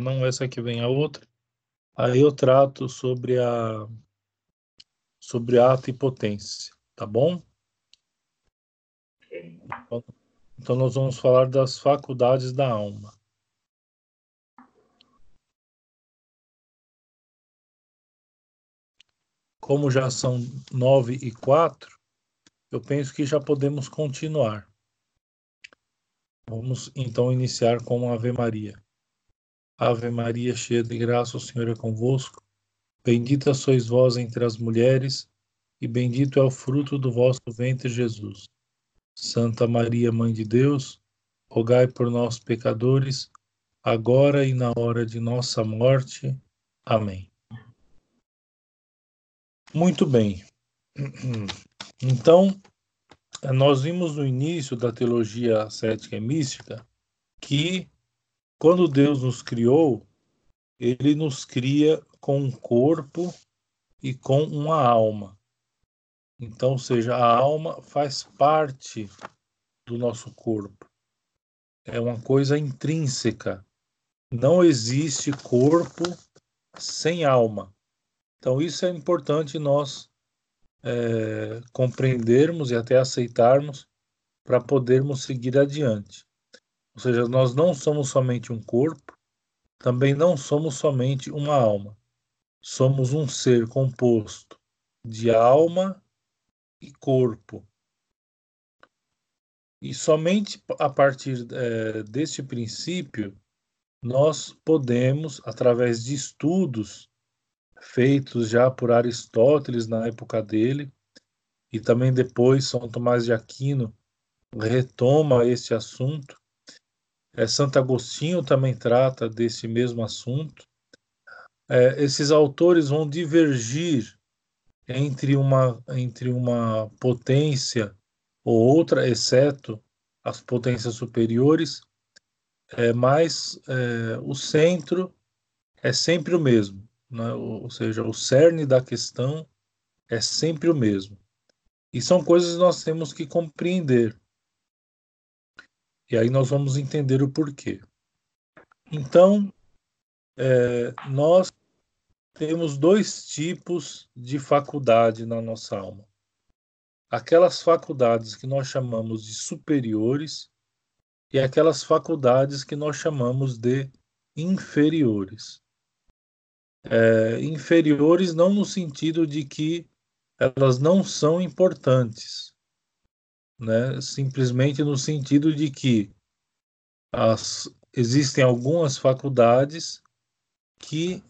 não essa que vem a outra. Aí eu trato sobre a sobre ato e potência, tá bom? Então nós vamos falar das faculdades da alma. Como já são nove e quatro, eu penso que já podemos continuar. Vamos então iniciar com a Ave Maria. Ave Maria, cheia de graça, o Senhor é convosco. Bendita sois vós entre as mulheres, e bendito é o fruto do vosso ventre, Jesus. Santa Maria, Mãe de Deus, rogai por nós, pecadores, agora e na hora de nossa morte. Amém. Muito bem. Então, nós vimos no início da teologia cética e mística que quando Deus nos criou, ele nos cria com um corpo e com uma alma. Então, ou seja, a alma faz parte do nosso corpo. É uma coisa intrínseca. Não existe corpo sem alma. Então, isso é importante nós é, compreendermos e até aceitarmos para podermos seguir adiante. Ou seja, nós não somos somente um corpo, também não somos somente uma alma. Somos um ser composto de alma e corpo. E somente a partir é, deste princípio nós podemos, através de estudos feitos já por Aristóteles na época dele, e também depois São Tomás de Aquino retoma esse assunto. É, Santo Agostinho também trata desse mesmo assunto. É, esses autores vão divergir entre uma, entre uma potência ou outra, exceto as potências superiores, é, mas é, o centro é sempre o mesmo né? ou seja, o cerne da questão é sempre o mesmo. E são coisas que nós temos que compreender. E aí nós vamos entender o porquê. Então, é, nós temos dois tipos de faculdade na nossa alma. Aquelas faculdades que nós chamamos de superiores e aquelas faculdades que nós chamamos de inferiores é, inferiores não no sentido de que elas não são importantes, né? simplesmente no sentido de que as, existem algumas faculdades que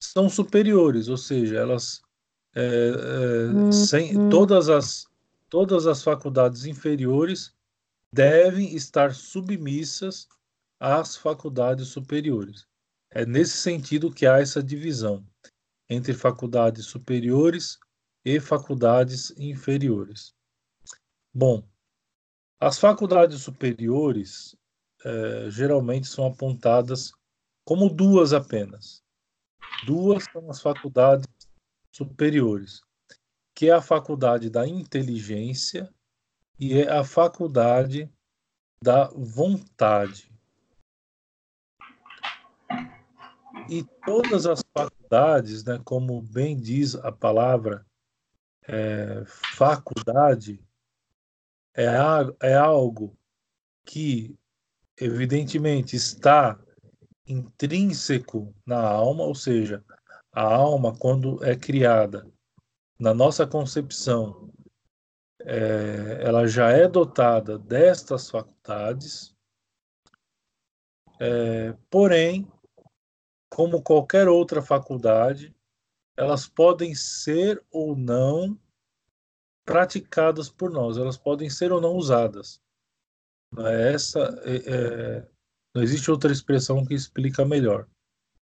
são superiores, ou seja, elas é, é, sem, uhum. todas as todas as faculdades inferiores devem estar submissas às faculdades superiores. É nesse sentido que há essa divisão entre faculdades superiores e faculdades inferiores. Bom, as faculdades superiores é, geralmente são apontadas como duas apenas. Duas são as faculdades superiores, que é a faculdade da inteligência e é a faculdade da vontade. E todas as faculdades, né, como bem diz a palavra é, faculdade, é, é algo que, evidentemente, está intrínseco na alma, ou seja, a alma, quando é criada, na nossa concepção, é, ela já é dotada destas faculdades, é, porém, como qualquer outra faculdade, elas podem ser ou não praticadas por nós, elas podem ser ou não usadas. É essa é, é, não existe outra expressão que explica melhor.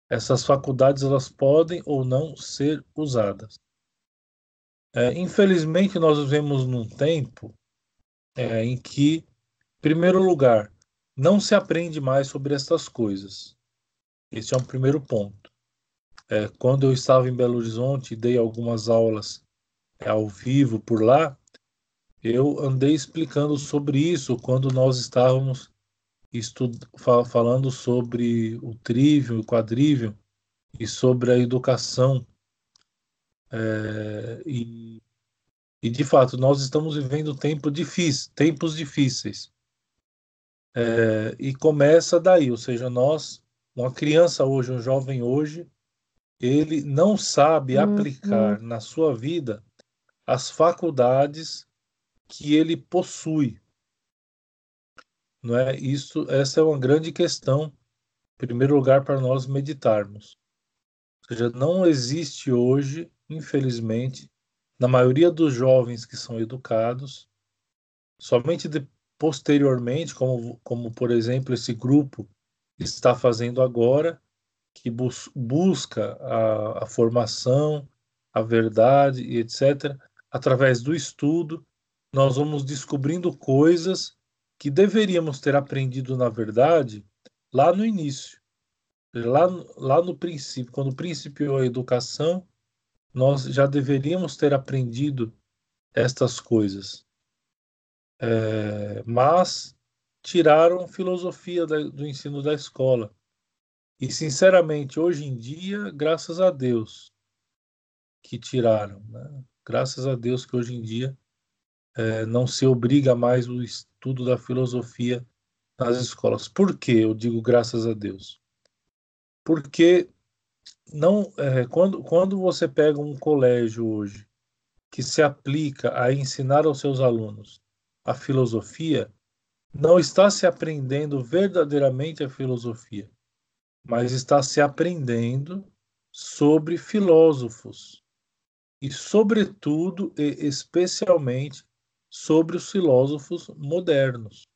Essas faculdades elas podem ou não ser usadas. É, infelizmente nós vivemos num tempo é, em que, em primeiro lugar, não se aprende mais sobre essas coisas. Esse é um primeiro ponto. É, quando eu estava em Belo Horizonte e dei algumas aulas ao vivo por lá, eu andei explicando sobre isso quando nós estávamos estudo, falando sobre o trívio, o quadrívio e sobre a educação. É, e, e, de fato, nós estamos vivendo tempo difícil, tempos difíceis. É, e começa daí, ou seja, nós, uma criança hoje, um jovem hoje, ele não sabe uhum. aplicar na sua vida as faculdades que ele possui. Não é? Isso, essa é uma grande questão, em primeiro lugar, para nós meditarmos. Ou seja, não existe hoje, infelizmente, na maioria dos jovens que são educados, somente de, posteriormente, como, como por exemplo esse grupo está fazendo agora, que bus busca a, a formação, a verdade e etc., através do estudo, nós vamos descobrindo coisas que deveríamos ter aprendido, na verdade, lá no início. Lá, lá no princípio, quando principiou a educação, nós já deveríamos ter aprendido estas coisas. É, mas tiraram filosofia da, do ensino da escola. E, sinceramente, hoje em dia, graças a Deus que tiraram. Né? Graças a Deus que hoje em dia é, não se obriga mais o estudo da filosofia nas escolas. Por que eu digo graças a Deus? Porque não, é, quando, quando você pega um colégio hoje que se aplica a ensinar aos seus alunos a filosofia, não está se aprendendo verdadeiramente a filosofia mas está se aprendendo sobre filósofos e, sobretudo e especialmente, sobre os filósofos modernos,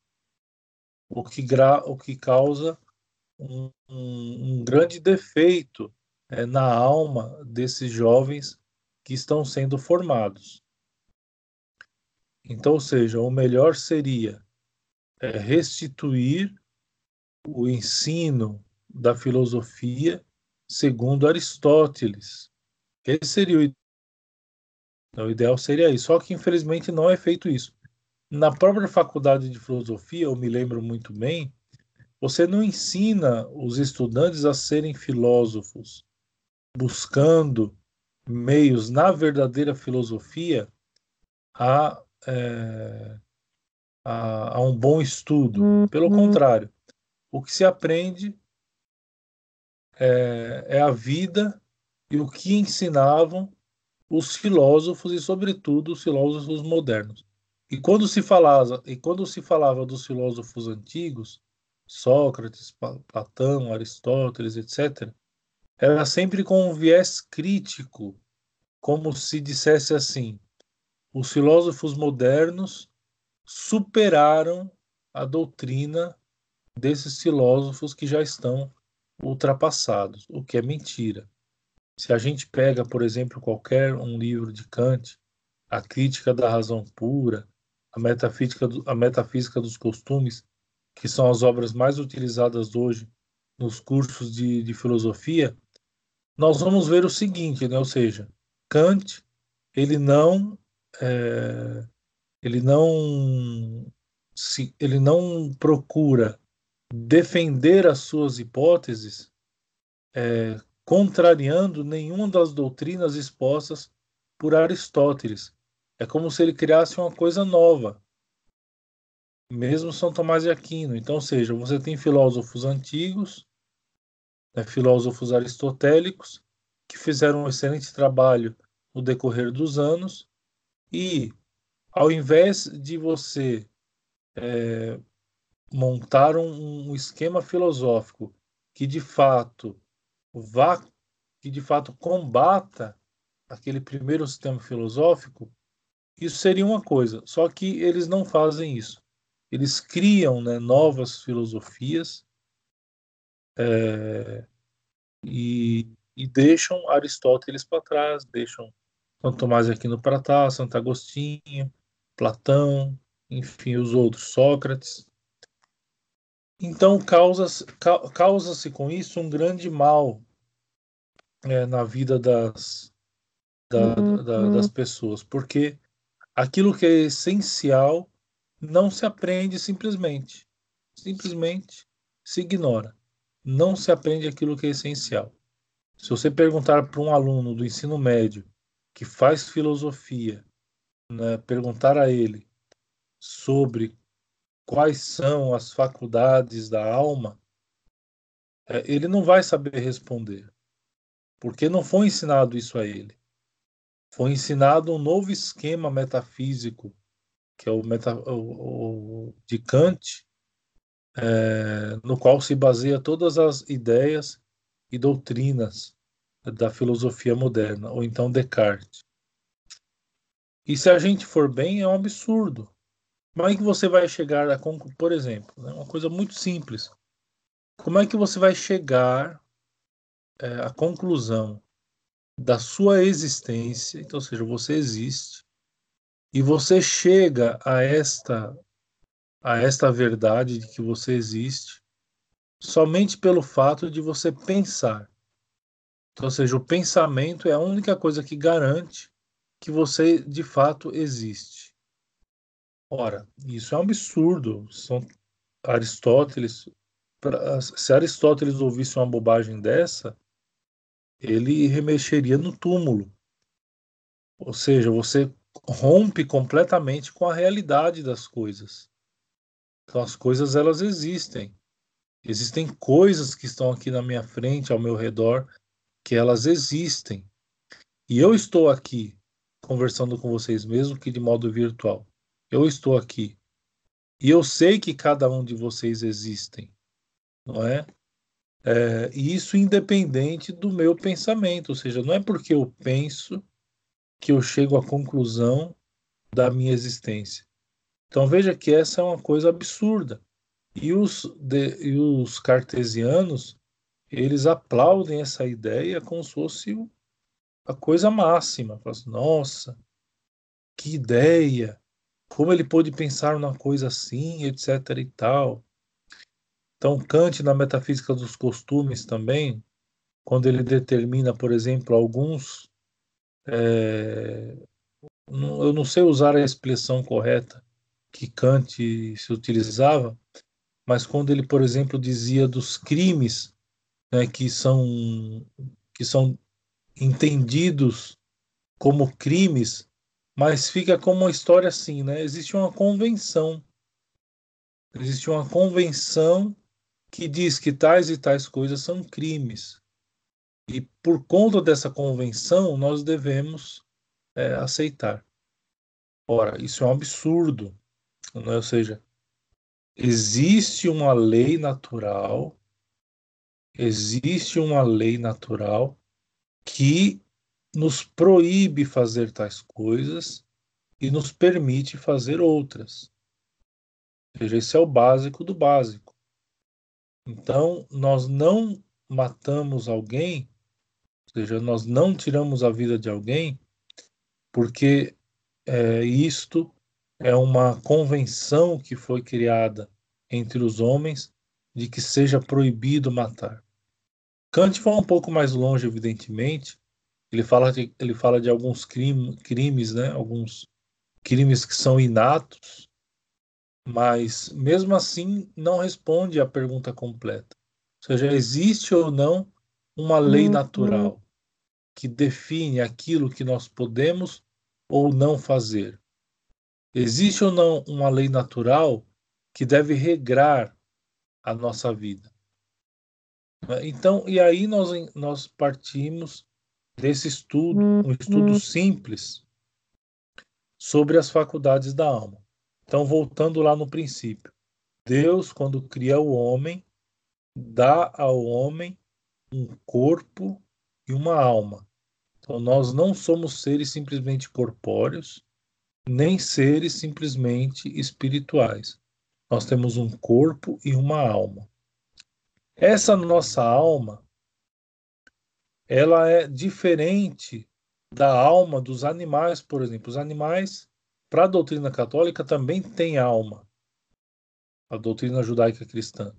o que, o que causa um, um, um grande defeito é, na alma desses jovens que estão sendo formados. Então, ou seja, o melhor seria é, restituir o ensino da filosofia segundo Aristóteles. Esse seria o, então, o ideal seria isso. Só que infelizmente não é feito isso. Na própria faculdade de filosofia, eu me lembro muito bem, você não ensina os estudantes a serem filósofos, buscando meios na verdadeira filosofia a, é, a, a, um bom estudo. Pelo uhum. contrário, o que se aprende é, é a vida e o que ensinavam os filósofos e, sobretudo, os filósofos modernos. E quando se falava, e quando se falava dos filósofos antigos, Sócrates, Platão, Aristóteles, etc., era sempre com um viés crítico, como se dissesse assim: os filósofos modernos superaram a doutrina desses filósofos que já estão ultrapassados, o que é mentira. Se a gente pega, por exemplo, qualquer um livro de Kant, a crítica da razão pura, a metafísica, do, a metafísica dos costumes, que são as obras mais utilizadas hoje nos cursos de, de filosofia, nós vamos ver o seguinte, né? ou seja, Kant ele não é, ele não se, ele não procura defender as suas hipóteses é, contrariando nenhuma das doutrinas expostas por Aristóteles. É como se ele criasse uma coisa nova. Mesmo São Tomás de Aquino. Então, seja, você tem filósofos antigos, né, filósofos aristotélicos, que fizeram um excelente trabalho no decorrer dos anos, e ao invés de você é, montar um, um esquema filosófico que de fato vá, que de fato combata aquele primeiro sistema filosófico, isso seria uma coisa. Só que eles não fazem isso. Eles criam né, novas filosofias é, e, e, deixam Aristóteles para trás, deixam Santo Tomás Aquino para trás, Santo Agostinho, Platão, enfim, os outros, Sócrates. Então causa-se causa com isso um grande mal é, na vida das, da, uhum. da, das pessoas, porque aquilo que é essencial não se aprende simplesmente. simplesmente se ignora. Não se aprende aquilo que é essencial. Se você perguntar para um aluno do ensino médio que faz filosofia, né, perguntar a ele sobre quais são as faculdades da alma, é, ele não vai saber responder, porque não foi ensinado isso a ele. Foi ensinado um novo esquema metafísico, que é o, meta, o, o de Kant, é, no qual se baseia todas as ideias e doutrinas da filosofia moderna, ou então Descartes. E se a gente for bem, é um absurdo. Como é que você vai chegar a por exemplo, né, uma coisa muito simples. Como é que você vai chegar é, à conclusão da sua existência, então, ou seja, você existe, e você chega a esta a esta verdade de que você existe somente pelo fato de você pensar. Então, ou seja, o pensamento é a única coisa que garante que você de fato existe. Ora, isso é um absurdo. São Aristóteles, se Aristóteles ouvisse uma bobagem dessa, ele remexeria no túmulo. Ou seja, você rompe completamente com a realidade das coisas. Então as coisas elas existem. Existem coisas que estão aqui na minha frente, ao meu redor, que elas existem. E eu estou aqui conversando com vocês mesmo que de modo virtual. Eu estou aqui. E eu sei que cada um de vocês existem, não é? é? E isso independente do meu pensamento, ou seja, não é porque eu penso que eu chego à conclusão da minha existência. Então veja que essa é uma coisa absurda. E os, de, e os cartesianos, eles aplaudem essa ideia como se fosse a coisa máxima. Assim, Nossa, que ideia! Como ele pôde pensar numa coisa assim, etc. e tal. Então, Kant, na Metafísica dos Costumes também, quando ele determina, por exemplo, alguns. É, eu não sei usar a expressão correta que Kant se utilizava, mas quando ele, por exemplo, dizia dos crimes né, que são que são entendidos como crimes, mas fica como uma história assim, né? Existe uma convenção, existe uma convenção que diz que tais e tais coisas são crimes. E por conta dessa convenção, nós devemos é, aceitar. Ora, isso é um absurdo. Né? Ou seja, existe uma lei natural, existe uma lei natural que nos proíbe fazer tais coisas e nos permite fazer outras. Ou seja, esse é o básico do básico. Então, nós não matamos alguém, ou seja, nós não tiramos a vida de alguém, porque é, isto é uma convenção que foi criada entre os homens de que seja proibido matar. Kant vai um pouco mais longe, evidentemente. Ele fala de, ele fala de alguns crime, crimes, né? alguns crimes que são inatos, mas mesmo assim não responde à pergunta completa. Ou seja, existe ou não uma lei uhum. natural que define aquilo que nós podemos ou não fazer? Existe ou não uma lei natural que deve regrar a nossa vida? Então, e aí nós, nós partimos desse estudo, um estudo uhum. simples sobre as faculdades da alma. Então, voltando lá no princípio, Deus, quando cria o homem, dá ao homem um corpo e uma alma. Então, nós não somos seres simplesmente corpóreos, nem seres simplesmente espirituais. Nós temos um corpo e uma alma. Essa nossa alma, ela é diferente da alma dos animais, por exemplo. Os animais, para a doutrina católica, também têm alma. A doutrina judaica cristã.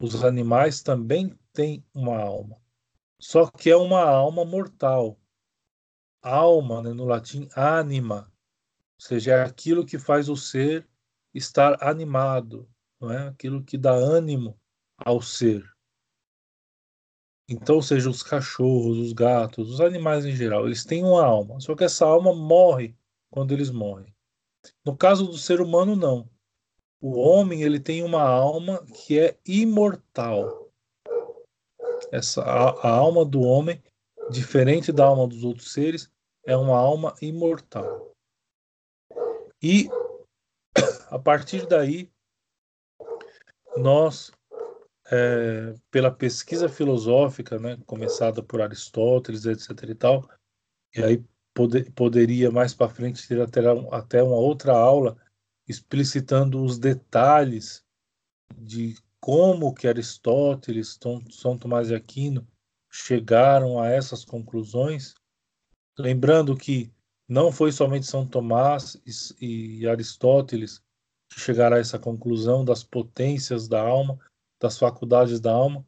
Os animais também têm uma alma. Só que é uma alma mortal. Alma, né, no latim, anima, ou seja, é aquilo que faz o ser estar animado, não é? aquilo que dá ânimo ao ser. Então, seja os cachorros, os gatos, os animais em geral, eles têm uma alma, só que essa alma morre quando eles morrem. No caso do ser humano, não. O homem ele tem uma alma que é imortal. Essa a, a alma do homem, diferente da alma dos outros seres, é uma alma imortal. E a partir daí nós é, pela pesquisa filosófica, né, começada por Aristóteles, etc. e tal, e aí poder, poderia mais para frente ter até, até uma outra aula explicitando os detalhes de como que Aristóteles, São Tomás de Aquino chegaram a essas conclusões, lembrando que não foi somente São Tomás e, e Aristóteles que chegaram a essa conclusão das potências da alma, das faculdades da alma,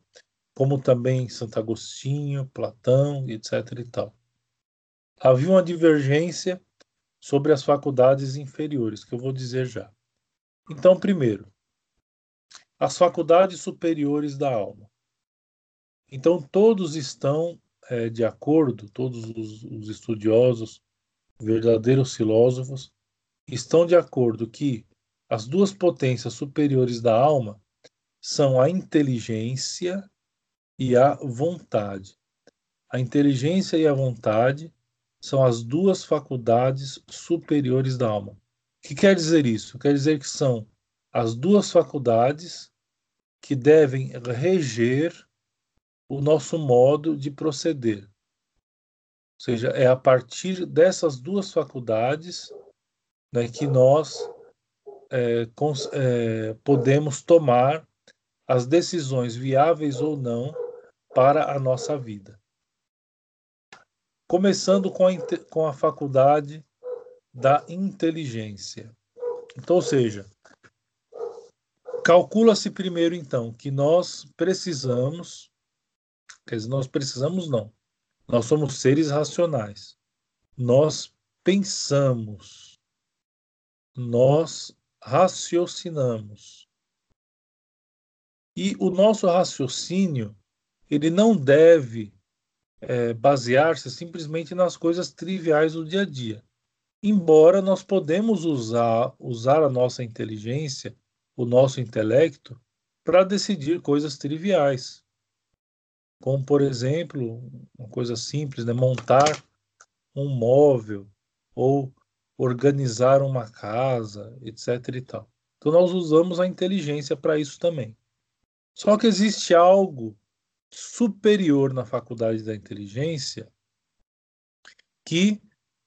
como também Santo Agostinho, Platão, etc. e tal. Havia uma divergência sobre as faculdades inferiores, que eu vou dizer já. Então, primeiro, as faculdades superiores da alma. Então, todos estão é, de acordo, todos os, os estudiosos, verdadeiros filósofos, estão de acordo que as duas potências superiores da alma são a inteligência e a vontade. A inteligência e a vontade são as duas faculdades superiores da alma. O que quer dizer isso? Quer dizer que são as duas faculdades que devem reger o nosso modo de proceder. Ou seja, é a partir dessas duas faculdades né, que nós é, é, podemos tomar as decisões viáveis ou não para a nossa vida começando com a, com a faculdade da inteligência. Então, ou seja, calcula-se primeiro, então, que nós precisamos, quer dizer, nós precisamos não, nós somos seres racionais. Nós pensamos, nós raciocinamos. E o nosso raciocínio, ele não deve é, basear-se simplesmente nas coisas triviais do dia a dia. Embora nós podemos usar, usar a nossa inteligência, o nosso intelecto, para decidir coisas triviais. Como, por exemplo, uma coisa simples, né? montar um móvel ou organizar uma casa, etc. e tal. Então nós usamos a inteligência para isso também. Só que existe algo superior na faculdade da inteligência que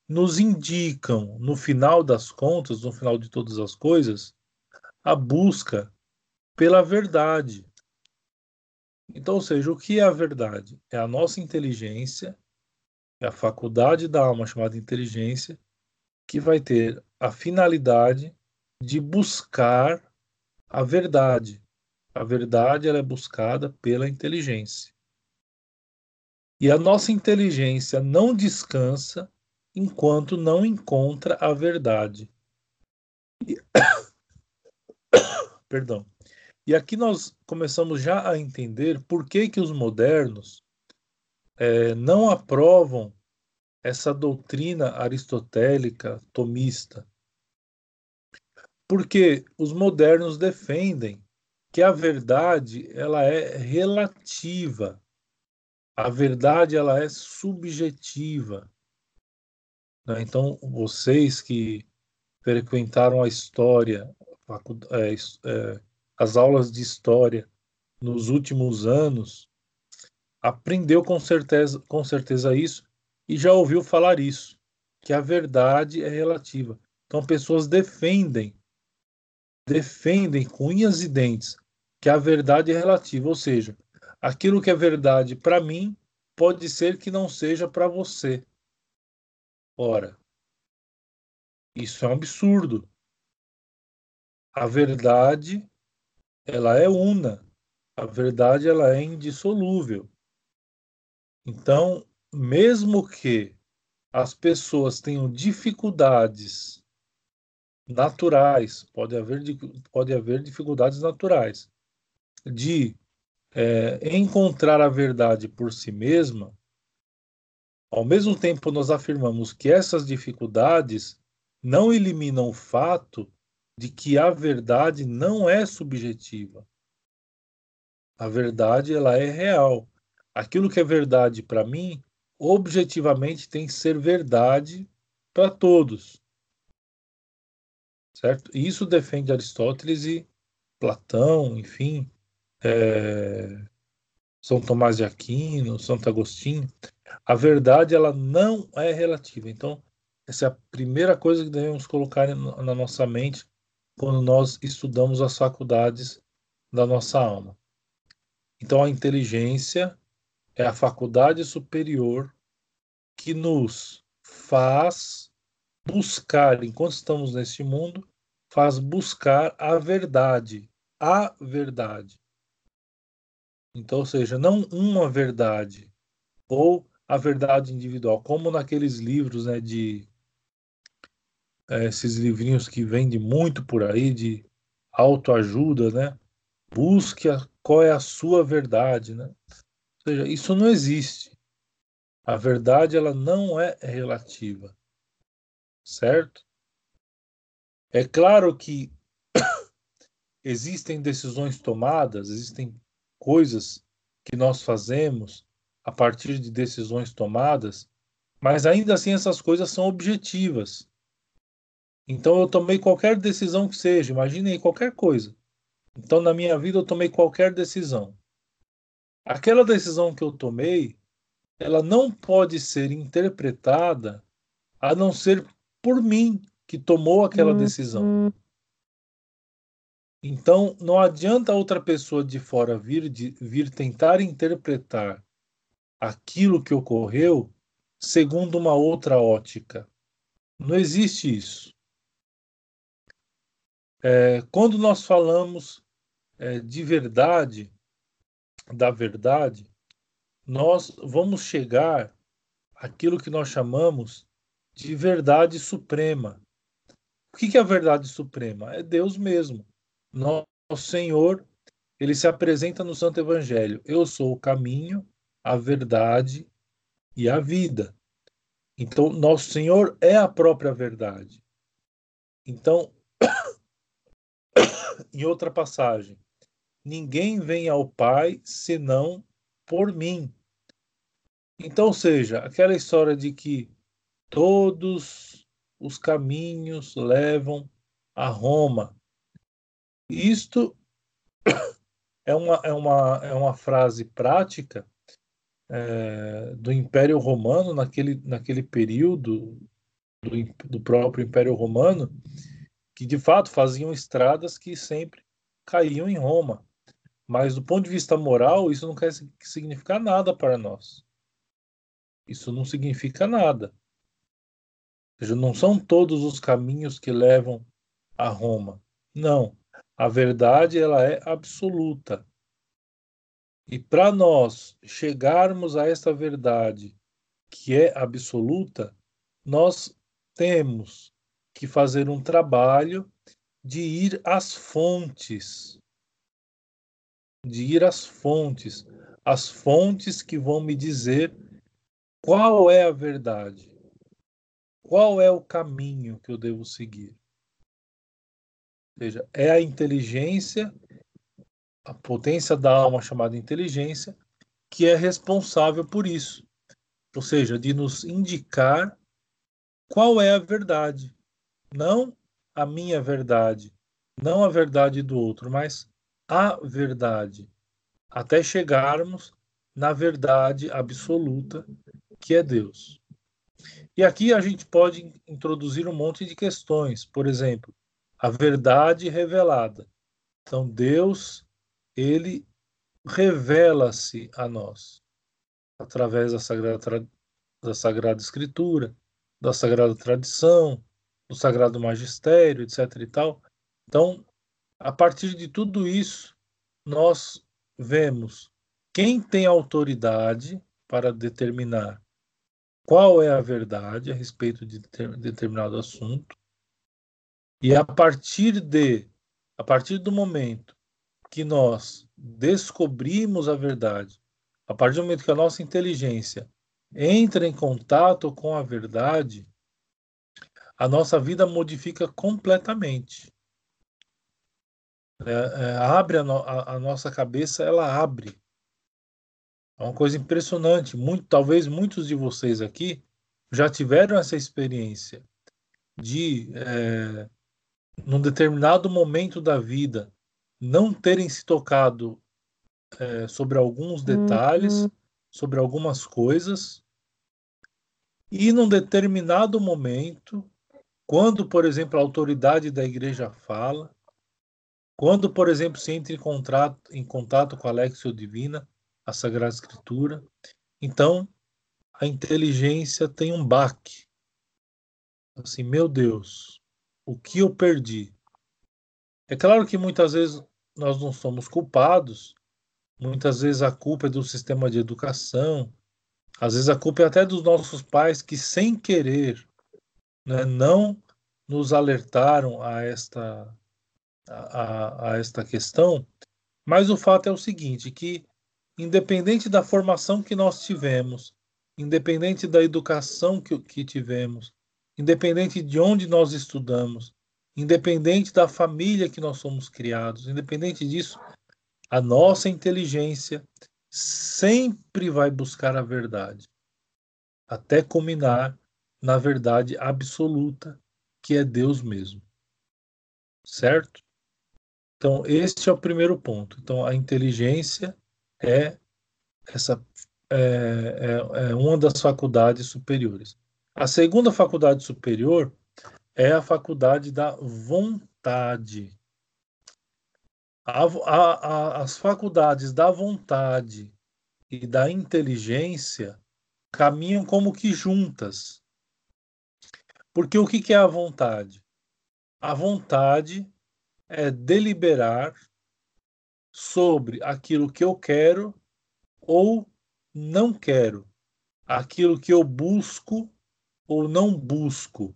nos indicam, no final das contas, no final de todas as coisas, a busca pela verdade. Então, ou seja, o que é a verdade? É a nossa inteligência, é a faculdade da alma chamada inteligência, que vai ter a finalidade de buscar a verdade. A verdade ela é buscada pela inteligência. E a nossa inteligência não descansa enquanto não encontra a verdade. E... Perdão. E aqui nós começamos já a entender por que, que os modernos é, não aprovam essa doutrina aristotélica tomista. Porque os modernos defendem que a verdade ela é relativa. A verdade ela é subjetiva. Né? Então, vocês que frequentaram a história, é, é, as aulas de história nos últimos anos, aprendeu com certeza, com certeza isso e já ouviu falar isso, que a verdade é relativa. Então, pessoas defendem defendem com unhas e dentes que a verdade é relativa, ou seja, aquilo que é verdade para mim pode ser que não seja para você. Ora, isso é um absurdo. A verdade, ela é una. A verdade, ela é indissolúvel. Então, mesmo que as pessoas tenham dificuldades naturais, pode haver, pode haver dificuldades naturais de é, encontrar a verdade por si mesma, ao mesmo tempo nós afirmamos que essas dificuldades não eliminam o fato de que a verdade não é subjetiva. A verdade ela é real. Aquilo que é verdade para mim, objetivamente tem que ser verdade para todos. Certo? Isso defende Aristóteles e Platão, enfim, é, São Tomás de Aquino, Santo Agostinho. A verdade ela não é relativa. Então, essa é a primeira coisa que devemos colocar na nossa mente quando nós estudamos as faculdades da nossa alma. Então, a inteligência é a faculdade superior que nos faz buscar, enquanto estamos neste mundo, faz buscar a verdade, a verdade. Então, ou seja, não uma verdade ou a verdade individual, como naqueles livros, né, de é, esses livrinhos que vendem muito por aí de autoajuda, né? Busque a, qual é a sua verdade, né? Ou seja, isso não existe. A verdade ela não é relativa, certo? É claro que existem decisões tomadas, existem coisas que nós fazemos a partir de decisões tomadas, mas ainda assim essas coisas são objetivas. Então eu tomei qualquer decisão que seja, imagine aí qualquer coisa. Então na minha vida eu tomei qualquer decisão. Aquela decisão que eu tomei, ela não pode ser interpretada a não ser por mim que tomou aquela decisão. Então, não adianta outra pessoa de fora vir, de, vir tentar interpretar aquilo que ocorreu segundo uma outra ótica. Não existe isso. É, quando nós falamos é, de verdade, da verdade, nós vamos chegar àquilo que nós chamamos de verdade suprema. O que é a verdade suprema? É Deus mesmo. Nosso Senhor, ele se apresenta no Santo Evangelho. Eu sou o caminho, a verdade e a vida. Então, nosso Senhor é a própria verdade. Então, em outra passagem, ninguém vem ao Pai senão por mim. Então, ou seja, aquela história de que todos os caminhos levam a Roma. Isto é uma, é uma, é uma frase prática é, do Império Romano, naquele, naquele período do, do próprio Império Romano, que de fato faziam estradas que sempre caíam em Roma. Mas do ponto de vista moral, isso não quer significar nada para nós. Isso não significa nada. Ou seja, não são todos os caminhos que levam a Roma. Não. A verdade ela é absoluta. E para nós chegarmos a esta verdade que é absoluta, nós temos que fazer um trabalho de ir às fontes. De ir às fontes. As fontes que vão me dizer qual é a verdade. Qual é o caminho que eu devo seguir seja, é a inteligência, a potência da alma chamada inteligência, que é responsável por isso. Ou seja, de nos indicar qual é a verdade. Não a minha verdade, não a verdade do outro, mas a verdade. Até chegarmos na verdade absoluta, que é Deus. E aqui a gente pode introduzir um monte de questões. Por exemplo, a verdade revelada. Então Deus, ele revela-se a nós através da sagrada, da sagrada escritura, da sagrada tradição, do sagrado magistério, etc e tal. Então, a partir de tudo isso, nós vemos quem tem autoridade para determinar qual é a verdade a respeito de determinado assunto E a partir de, a partir do momento que nós descobrimos a verdade, a partir do momento que a nossa inteligência entra em contato com a verdade, a nossa vida modifica completamente. É, é, abre a, no, a, a, nossa cabeça, ela abre. É uma coisa impressionante. Muito, talvez muitos de vocês aqui já tiveram essa experiência de, é, num determinado momento da vida, não terem se tocado é, sobre alguns detalhes, uhum. sobre algumas coisas, e num determinado momento, quando, por exemplo, a autoridade da igreja fala, quando, por exemplo, se entra em, contrato, em contato com a Lexio Divina, a Sagrada Escritura, então a inteligência tem um baque. Assim, meu Deus, o que eu perdi? É claro que muitas vezes nós não somos culpados, muitas vezes a culpa é do sistema de educação, às vezes a culpa é até dos nossos pais que, sem querer, né, não nos alertaram a esta, a, a esta questão, mas o fato é o seguinte, que independente da formação que nós tivemos, independente da educação que, que tivemos, independente de onde nós estudamos, independente da família que nós somos criados, independente disso, a nossa inteligência sempre vai buscar a verdade, até culminar na verdade absoluta, que é Deus mesmo. Certo? Então, este é o primeiro ponto. Então, a inteligência é essa é, é, é uma das faculdades superiores. A segunda faculdade superior é a faculdade da vontade. A, a, a, as faculdades da vontade e da inteligência caminham como que juntas. Porque o que, que é a vontade? A vontade é deliberar sobre aquilo que eu quero ou não quero, aquilo que eu busco ou não busco.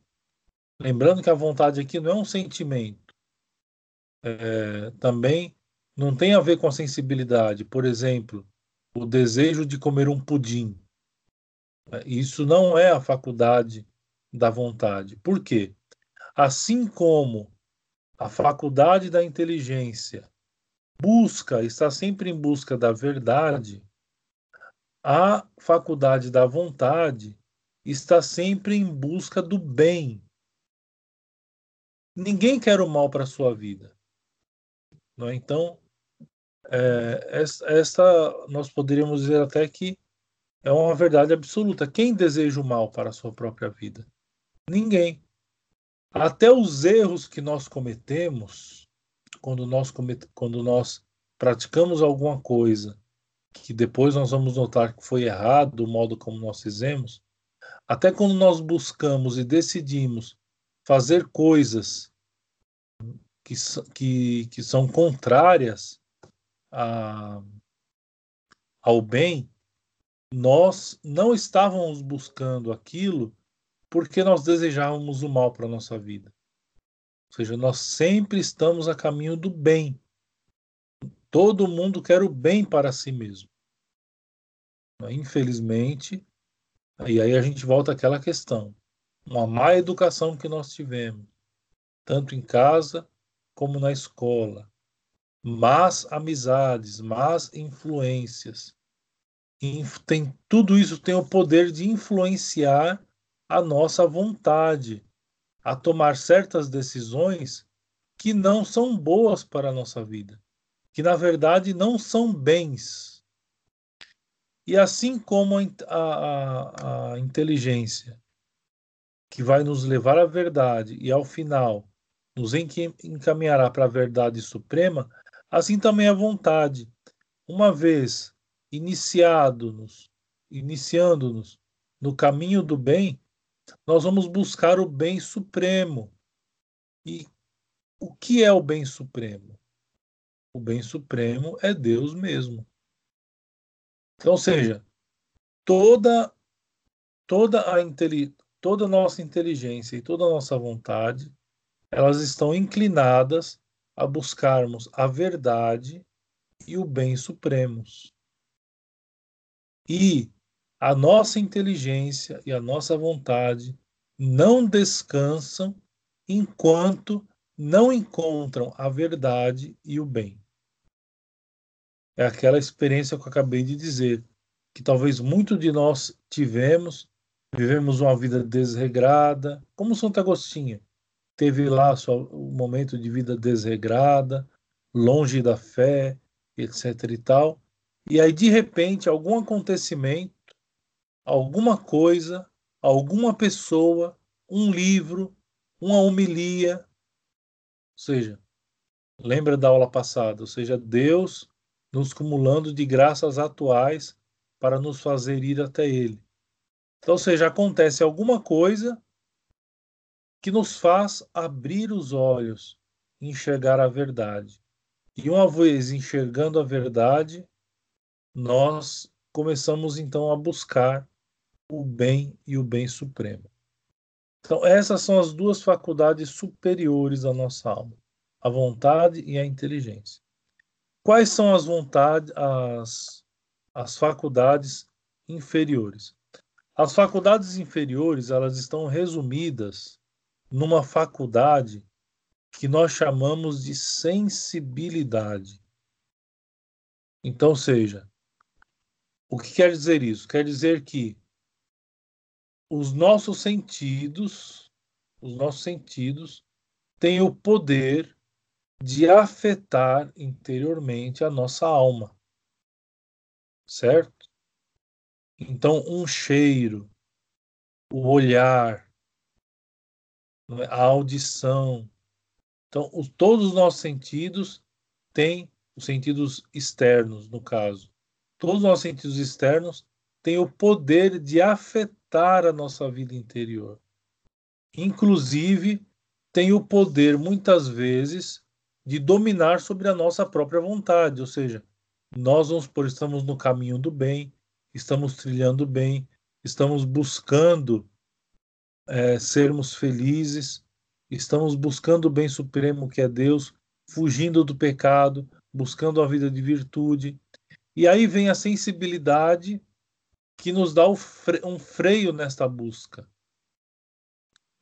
Lembrando que a vontade aqui não é um sentimento. É, também não tem a ver com a sensibilidade. Por exemplo, o desejo de comer um pudim. Isso não é a faculdade da vontade. Por quê? Assim como a faculdade da inteligência busca, está sempre em busca da verdade, a faculdade da vontade está sempre em busca do bem. Ninguém quer o mal para a sua vida. Não é? Então, é, essa nós poderíamos dizer até que é uma verdade absoluta. Quem deseja o mal para a sua própria vida? Ninguém. Até os erros que nós cometemos, quando nós, quando nós praticamos alguma coisa que depois nós vamos notar que foi errado o modo como nós fizemos, até quando nós buscamos e decidimos fazer coisas que, que, que são contrárias a, ao bem, nós não estávamos buscando aquilo porque nós desejávamos o mal para a nossa vida. Ou seja, nós sempre estamos a caminho do bem. Todo mundo quer o bem para si mesmo. Infelizmente, e aí a gente volta àquela questão. Uma má educação que nós tivemos, tanto em casa como na escola. Más amizades, más influências. Tem, tudo isso tem o poder de influenciar a nossa vontade a tomar certas decisões que não são boas para a nossa vida que na verdade não são bens. E assim como a, a, a inteligência, que vai nos levar à verdade e ao final nos encaminhará para a verdade suprema, assim também a vontade, uma vez iniciado-nos, iniciando-nos no caminho do bem, nós vamos buscar o bem supremo. E o que é o bem supremo? o bem supremo é Deus mesmo. Então, ou seja, toda toda a toda a nossa inteligência e toda a nossa vontade elas estão inclinadas a buscarmos a verdade e o bem supremos. E a nossa inteligência e a nossa vontade não descansam enquanto não encontram a verdade e o bem. É aquela experiência que eu acabei de dizer, que talvez muito de nós tivemos, vivemos uma vida desregrada, como Santo Agostinho, teve lá o momento de vida desregrada, longe da fé, etc e tal. E aí de repente algum acontecimento, alguma coisa, alguma pessoa, um livro, uma homilia, ou seja, lembra da aula passada, ou seja, Deus nos cumulando de graças atuais para nos fazer ir até Ele. Então, ou seja, acontece alguma coisa que nos faz abrir os olhos, enxergar a verdade. E uma vez enxergando a verdade, nós começamos então a buscar o bem e o bem supremo. Então, essas são as duas faculdades superiores da nossa alma, a vontade e a inteligência. Quais são as vontades, as, as faculdades inferiores? As faculdades inferiores, elas estão resumidas numa faculdade que nós chamamos de sensibilidade. Então, seja, o que quer dizer isso? Quer dizer que os nossos sentidos, os nossos sentidos têm o poder de afetar interiormente a nossa alma. Certo? Então, um cheiro, o olhar, é? a audição. Então, os, todos os nossos sentidos têm os sentidos externos, no caso. Todos os nossos sentidos externos têm o poder de afetar a nossa vida interior. Inclusive, tem o poder, muitas vezes, de dominar sobre a nossa própria vontade. Ou seja, nós vamos por estamos no caminho do bem, estamos trilhando bem, estamos buscando é, sermos felizes, estamos buscando o bem supremo que é Deus, fugindo do pecado, buscando a vida de virtude. E aí vem a sensibilidade que nos dá um freio nesta busca.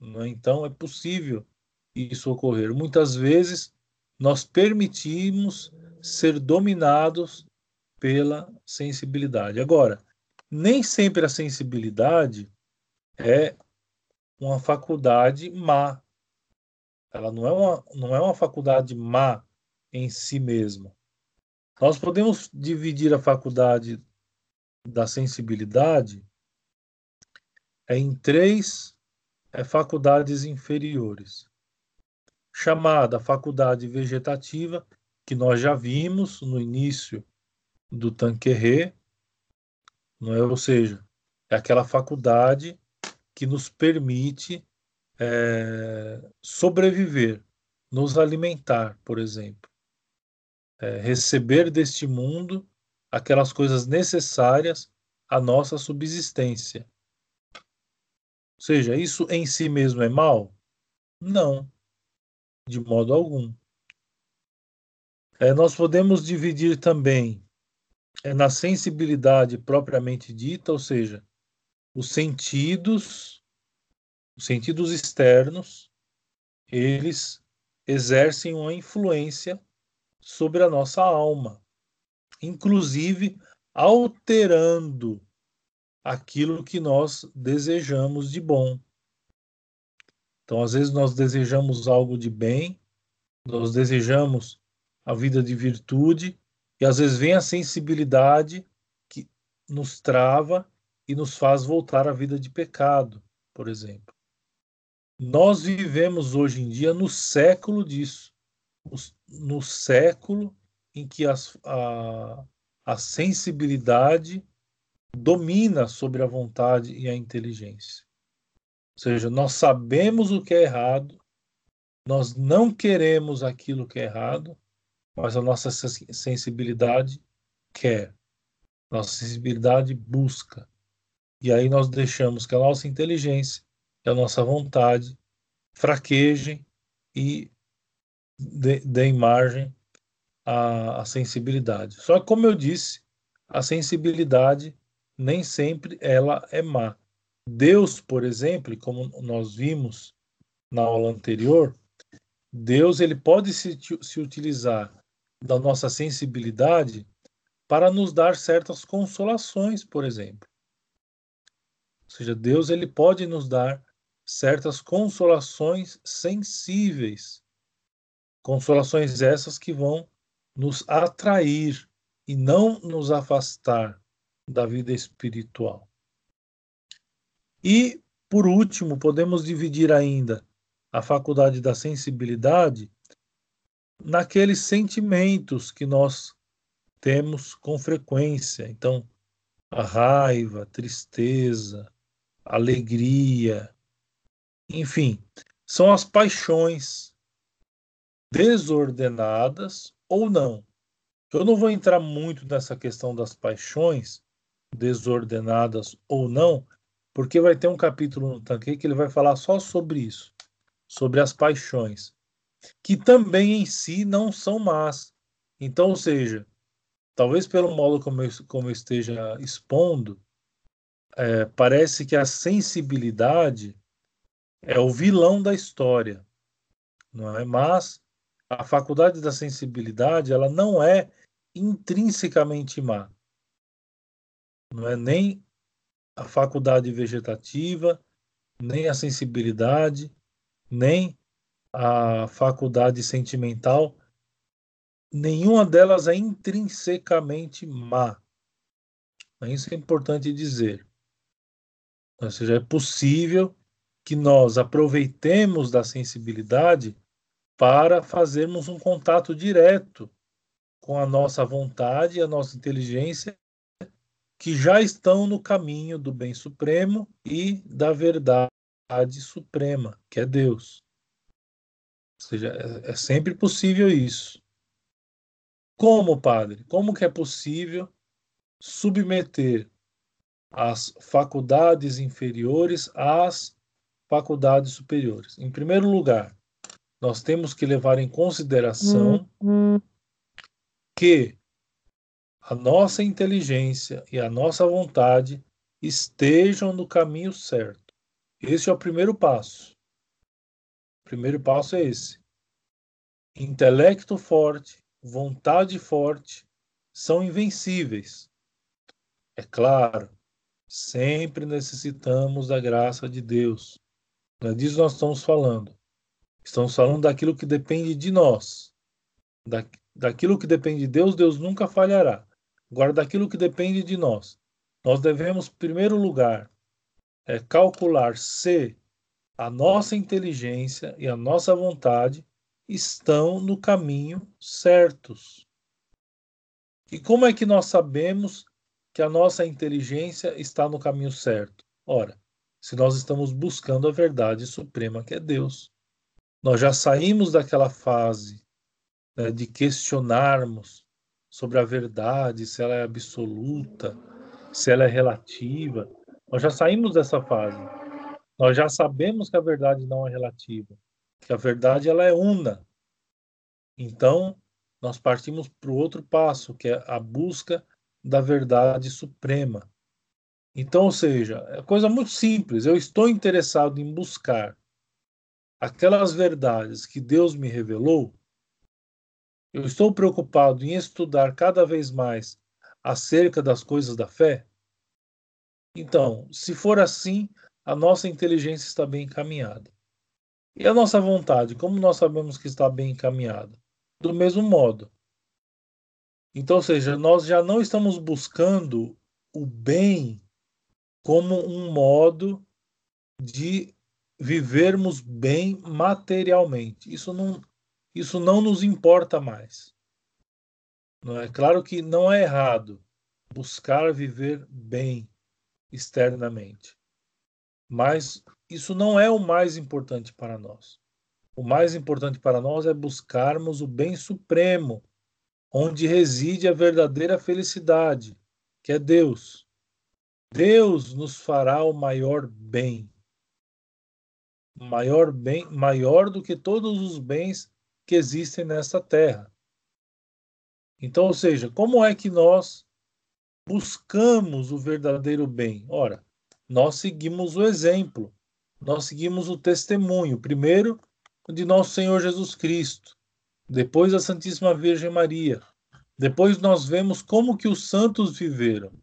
É? Então é possível isso ocorrer. Muitas vezes nós permitimos ser dominados pela sensibilidade. Agora, nem sempre a sensibilidade é uma faculdade má. Ela não é uma, não é uma faculdade má em si mesma. Nós podemos dividir a faculdade da sensibilidade em três é, faculdades inferiores. Chamada faculdade vegetativa, que nós já vimos no início do Tanquerê, não é? ou seja, é aquela faculdade que nos permite é, sobreviver, nos alimentar, por exemplo. É, receber deste mundo aquelas coisas necessárias à nossa subsistência. Ou seja, isso em si mesmo é mal? Não, de modo algum. É, nós podemos dividir também é, na sensibilidade propriamente dita, ou seja, os sentidos, os sentidos externos, eles exercem uma influência sobre a nossa alma, inclusive alterando aquilo que nós desejamos de bom. Então, às vezes nós desejamos algo de bem, nós desejamos a vida de virtude, e às vezes vem a sensibilidade que nos trava e nos faz voltar à vida de pecado, por exemplo. Nós vivemos hoje em dia no século disso, no século em que a, a sensibilidade domina sobre a vontade e a inteligência. Ou seja, nós sabemos o que é errado, nós não queremos aquilo que é errado, mas a nossa sensibilidade quer, nossa sensibilidade busca. E aí nós deixamos que a nossa inteligência e a nossa vontade fraquejem e deem margem à, à sensibilidade. Só que, como eu disse, a sensibilidade nem sempre ela é má. Deus, por exemplo, como nós vimos na aula anterior, Deus ele pode se, se utilizar da nossa sensibilidade para nos dar certas consolações, por exemplo. Ou seja, Deus ele pode nos dar certas consolações sensíveis. Consolações essas que vão nos atrair e não nos afastar da vida espiritual. E, por último, podemos dividir ainda a faculdade da sensibilidade naqueles sentimentos que nós temos com frequência. Então, a raiva, a tristeza, a alegria, enfim, são as paixões desordenadas ou não. Eu não vou entrar muito nessa questão das paixões desordenadas ou não, porque vai ter um capítulo no Tanque que ele vai falar só sobre isso, sobre as paixões, que também em si não são más. Então, ou seja, talvez pelo modo como eu, como eu esteja expondo, é, parece que a sensibilidade é o vilão da história, não é? Mas a faculdade da sensibilidade ela não é intrinsecamente má, não é nem a faculdade vegetativa, nem a sensibilidade, nem a faculdade sentimental, nenhuma delas é intrinsecamente má. Isso é importante dizer. Ou seja, é possível que nós aproveitemos da sensibilidade para fazermos um contato direto com a nossa vontade e a nossa inteligência que já estão no caminho do bem supremo e da verdade suprema, que é Deus. Ou seja, é, é sempre possível isso. Como, padre? Como que é possível submeter as faculdades inferiores às faculdades superiores? Em primeiro lugar, nós temos que levar em consideração que a nossa inteligência e a nossa vontade estejam no caminho certo. Esse é o primeiro passo. O primeiro passo é esse. Intelecto forte, vontade forte são invencíveis. É claro, sempre necessitamos da graça de Deus. Não é disso nós estamos falando. Estamos falando daquilo que depende de nós. Da, daquilo que depende de Deus, Deus nunca falhará. Agora, daquilo que depende de nós, nós devemos, em primeiro lugar, é, calcular se a nossa inteligência e a nossa vontade estão no caminho certos. E como é que nós sabemos que a nossa inteligência está no caminho certo? Ora, se nós estamos buscando a verdade suprema que é Deus. Nós já saímos daquela fase né, de questionarmos sobre a verdade, se ela é absoluta, se ela é relativa. Nós já saímos dessa fase. Nós já sabemos que a verdade não é relativa, que a verdade ela é una. Então, nós partimos para o outro passo, que é a busca da verdade suprema. Então, ou seja, é coisa muito simples. Eu estou interessado em buscar aquelas verdades que Deus me revelou eu estou preocupado em estudar cada vez mais acerca das coisas da fé? Então, se for assim, a nossa inteligência está bem encaminhada. E a nossa vontade, como nós sabemos que está bem encaminhada? Do mesmo modo. Então, ou seja, nós já não estamos buscando o bem como um modo de vivermos bem materialmente. Isso não, isso não nos importa mais. Não é claro que não é errado buscar viver bem externamente, mas isso não é o mais importante para nós. O mais importante para nós é buscarmos o bem supremo, onde reside a verdadeira felicidade, que é Deus. Deus nos fará o maior bem. maior bem, maior do que todos os bens que existem nesta terra. Então, ou seja, como é que nós buscamos o verdadeiro bem? Ora, nós seguimos o exemplo, nós seguimos o testemunho, primeiro de nosso Senhor Jesus Cristo, depois da Santíssima Virgem Maria. Depois nós vemos como que os santos viveram.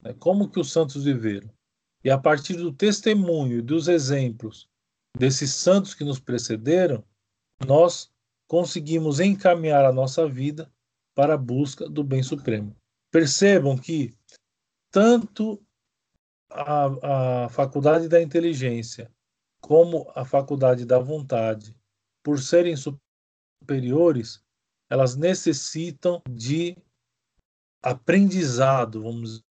Né? Como que os santos viveram. E a partir do testemunho e dos exemplos desses santos que nos precederam, nós conseguimos encaminhar a nossa vida para a busca do bem supremo. Percebam que tanto a, a faculdade da inteligência como a faculdade da vontade, por serem superiores, elas necessitam de aprendizado, vamos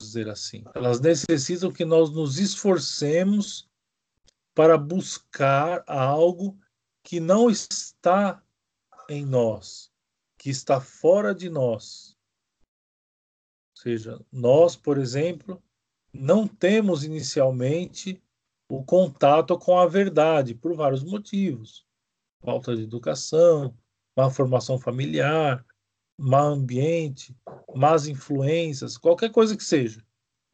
dizer assim. Elas necessitam que nós nos esforcemos para buscar algo que não está em nós, que está fora de nós. Ou seja, nós, por exemplo, não temos inicialmente o contato com a verdade por vários motivos. Falta de educação, má formação familiar, má ambiente, más influências, qualquer coisa que seja,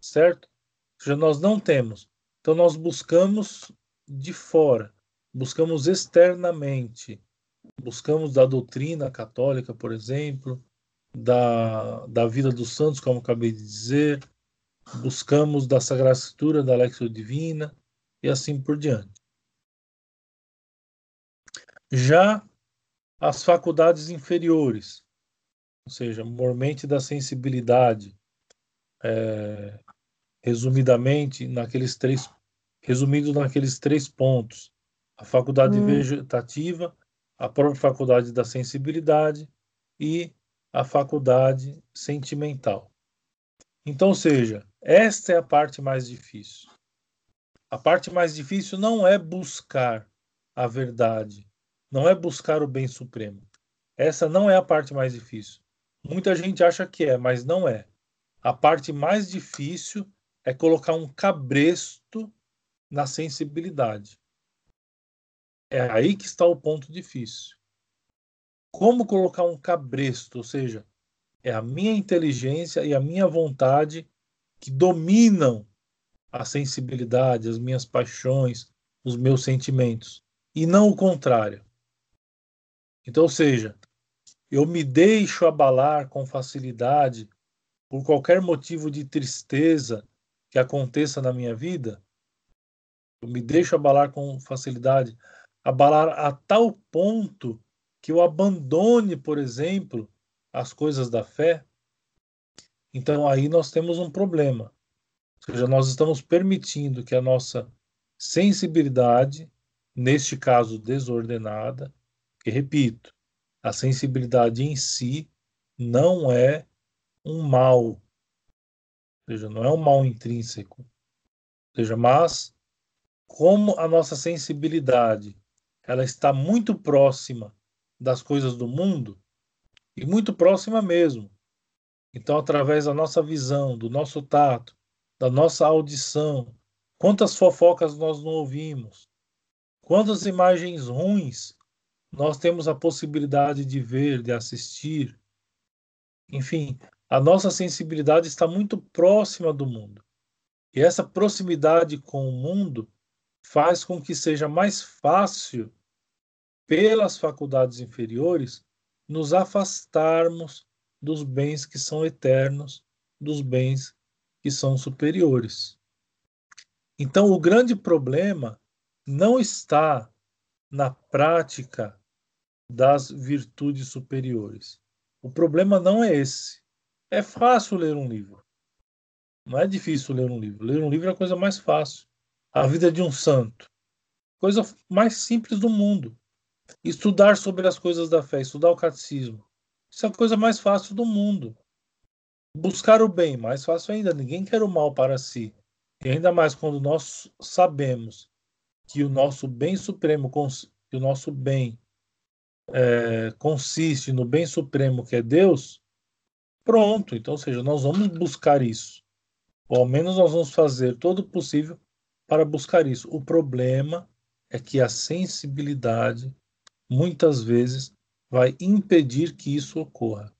certo? Ou seja, nós não temos. Então nós buscamos de fora, buscamos externamente, buscamos da doutrina católica, por exemplo, da, da vida dos santos, como acabei de dizer, buscamos da Sagrada Escritura, da Lexio Divina e assim por diante. Já as faculdades inferiores, ou seja, mormente da sensibilidade, é, resumidamente naqueles três, resumido naqueles três pontos: a faculdade hum. vegetativa, a própria faculdade da sensibilidade e a faculdade sentimental. Então, ou seja, esta é a parte mais difícil. A parte mais difícil não é buscar a verdade, não é buscar o bem supremo. Essa não é a parte mais difícil. Muita gente acha que é, mas não é. A parte mais difícil é colocar um cabresto na sensibilidade. É aí que está o ponto difícil. Como colocar um cabresto, ou seja, é a minha inteligência e a minha vontade que dominam a sensibilidade, as minhas paixões, os meus sentimentos, e não o contrário. Então, ou seja, eu me deixo abalar com facilidade por qualquer motivo de tristeza que aconteça na minha vida, eu me deixo abalar com facilidade, abalar a tal ponto que eu abandone, por exemplo, as coisas da fé. Então aí nós temos um problema. Ou seja, nós estamos permitindo que a nossa sensibilidade, neste caso desordenada, que repito, a sensibilidade em si não é um mal, ou seja, não é um mal intrínseco. Ou seja, mas como a nossa sensibilidade ela está muito próxima das coisas do mundo e muito próxima mesmo. Então, através da nossa visão, do nosso tato, da nossa audição, quantas fofocas nós não ouvimos, quantas imagens ruins nós temos a possibilidade de ver, de assistir. Enfim, a nossa sensibilidade está muito próxima do mundo. E essa proximidade com o mundo faz com que seja mais fácil, pelas faculdades inferiores, nos afastarmos dos bens que são eternos, dos bens que são superiores. Então, o grande problema não está na prática das virtudes superiores. O problema não é esse. É fácil ler um livro. Não é difícil ler um livro. Ler um livro é a coisa mais fácil. A vida de um santo. Coisa mais simples do mundo. Estudar sobre as coisas da fé, estudar o catecismo. Isso é a coisa mais fácil do mundo. Buscar o bem, mais fácil ainda. Ninguém quer o mal para si. E ainda mais quando nós sabemos que o nosso bem supremo, que o nosso bem é, consiste no bem supremo que é Deus, pronto. Então, ou seja, nós vamos buscar isso. Ou ao menos nós vamos fazer todo o possível para buscar isso. O problema é que a sensibilidade muitas vezes vai impedir que isso ocorra.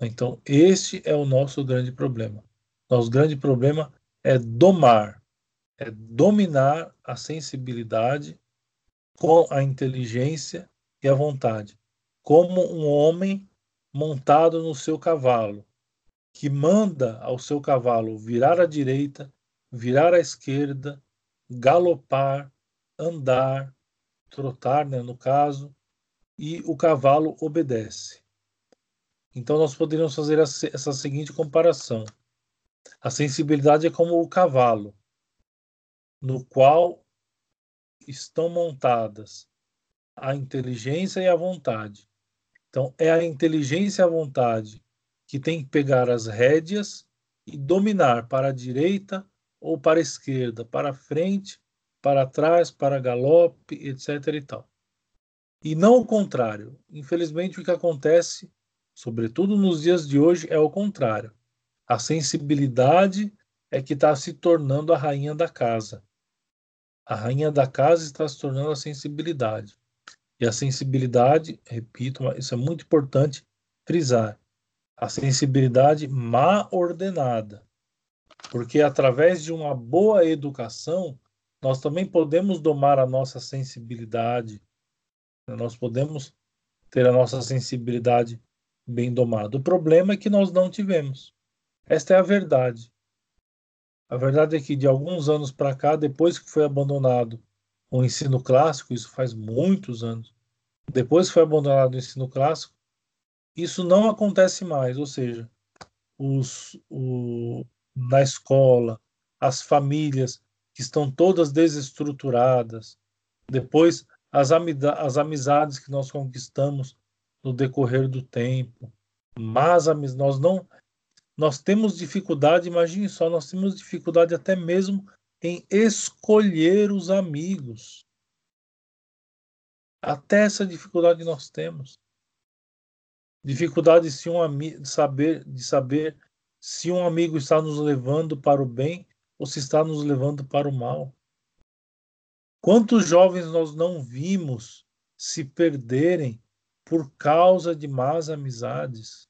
Então, este é o nosso grande problema. Nosso grande problema é domar, é dominar a sensibilidade com a inteligência e a vontade, como um homem montado no seu cavalo, que manda ao seu cavalo virar à direita, virar à esquerda, galopar, andar, trotar, né, no caso, e o cavalo obedece. Então nós poderíamos fazer essa seguinte comparação. A sensibilidade é como o cavalo, no qual estão montadas a inteligência e a vontade. Então é a inteligência e a vontade que tem que pegar as rédeas e dominar para a direita ou para a esquerda, para frente, para trás, para galope, etc. e tal. E não o contrário. Infelizmente, o que acontece, sobretudo nos dias de hoje, é o contrário. A sensibilidade é que está se tornando a rainha da casa. A rainha da casa está se tornando a sensibilidade. E a sensibilidade, repito, isso é muito importante frisar, a sensibilidade má ordenada. Porque através de uma boa educação, nós também podemos domar a nossa sensibilidade, nós podemos ter a nossa sensibilidade bem domada. O problema é que nós não tivemos. Esta é a verdade. A verdade é que de alguns anos para cá, depois que foi abandonado o ensino clássico, isso faz muitos anos, depois que foi abandonado o ensino clássico, isso não acontece mais, ou seja, os, o, na escola, as famílias que estão todas desestruturadas, depois as, as amizades que nós conquistamos no decorrer do tempo, mas nós não nós temos dificuldade, imagine só, nós temos dificuldade até mesmo em escolher os amigos. Até essa dificuldade nós temos. Dificuldade se um de saber de saber se um amigo está nos levando para o bem ou se está nos levando para o mal. Quantos jovens nós não vimos se perderem por causa de más amizades?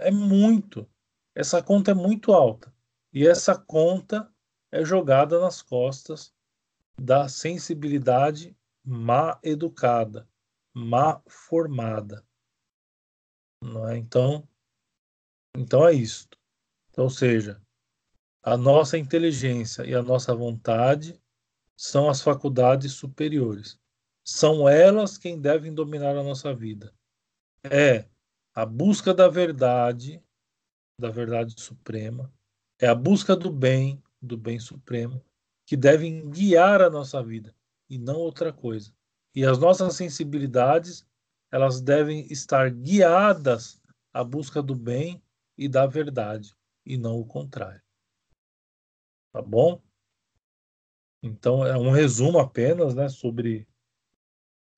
É muito. Essa conta é muito alta. E essa conta é jogada nas costas da sensibilidade má educada, má formada. Não é? Então, então é isto. Então, ou seja, a nossa inteligência e a nossa vontade são as faculdades superiores. São elas quem devem dominar a nossa vida. É a busca da verdade, da verdade suprema, é a busca do bem, do bem supremo, que devem guiar a nossa vida e não outra coisa. E as nossas sensibilidades, elas devem estar guiadas à busca do bem e da verdade, e não o contrário. Tá bom? Então é um resumo apenas, né, sobre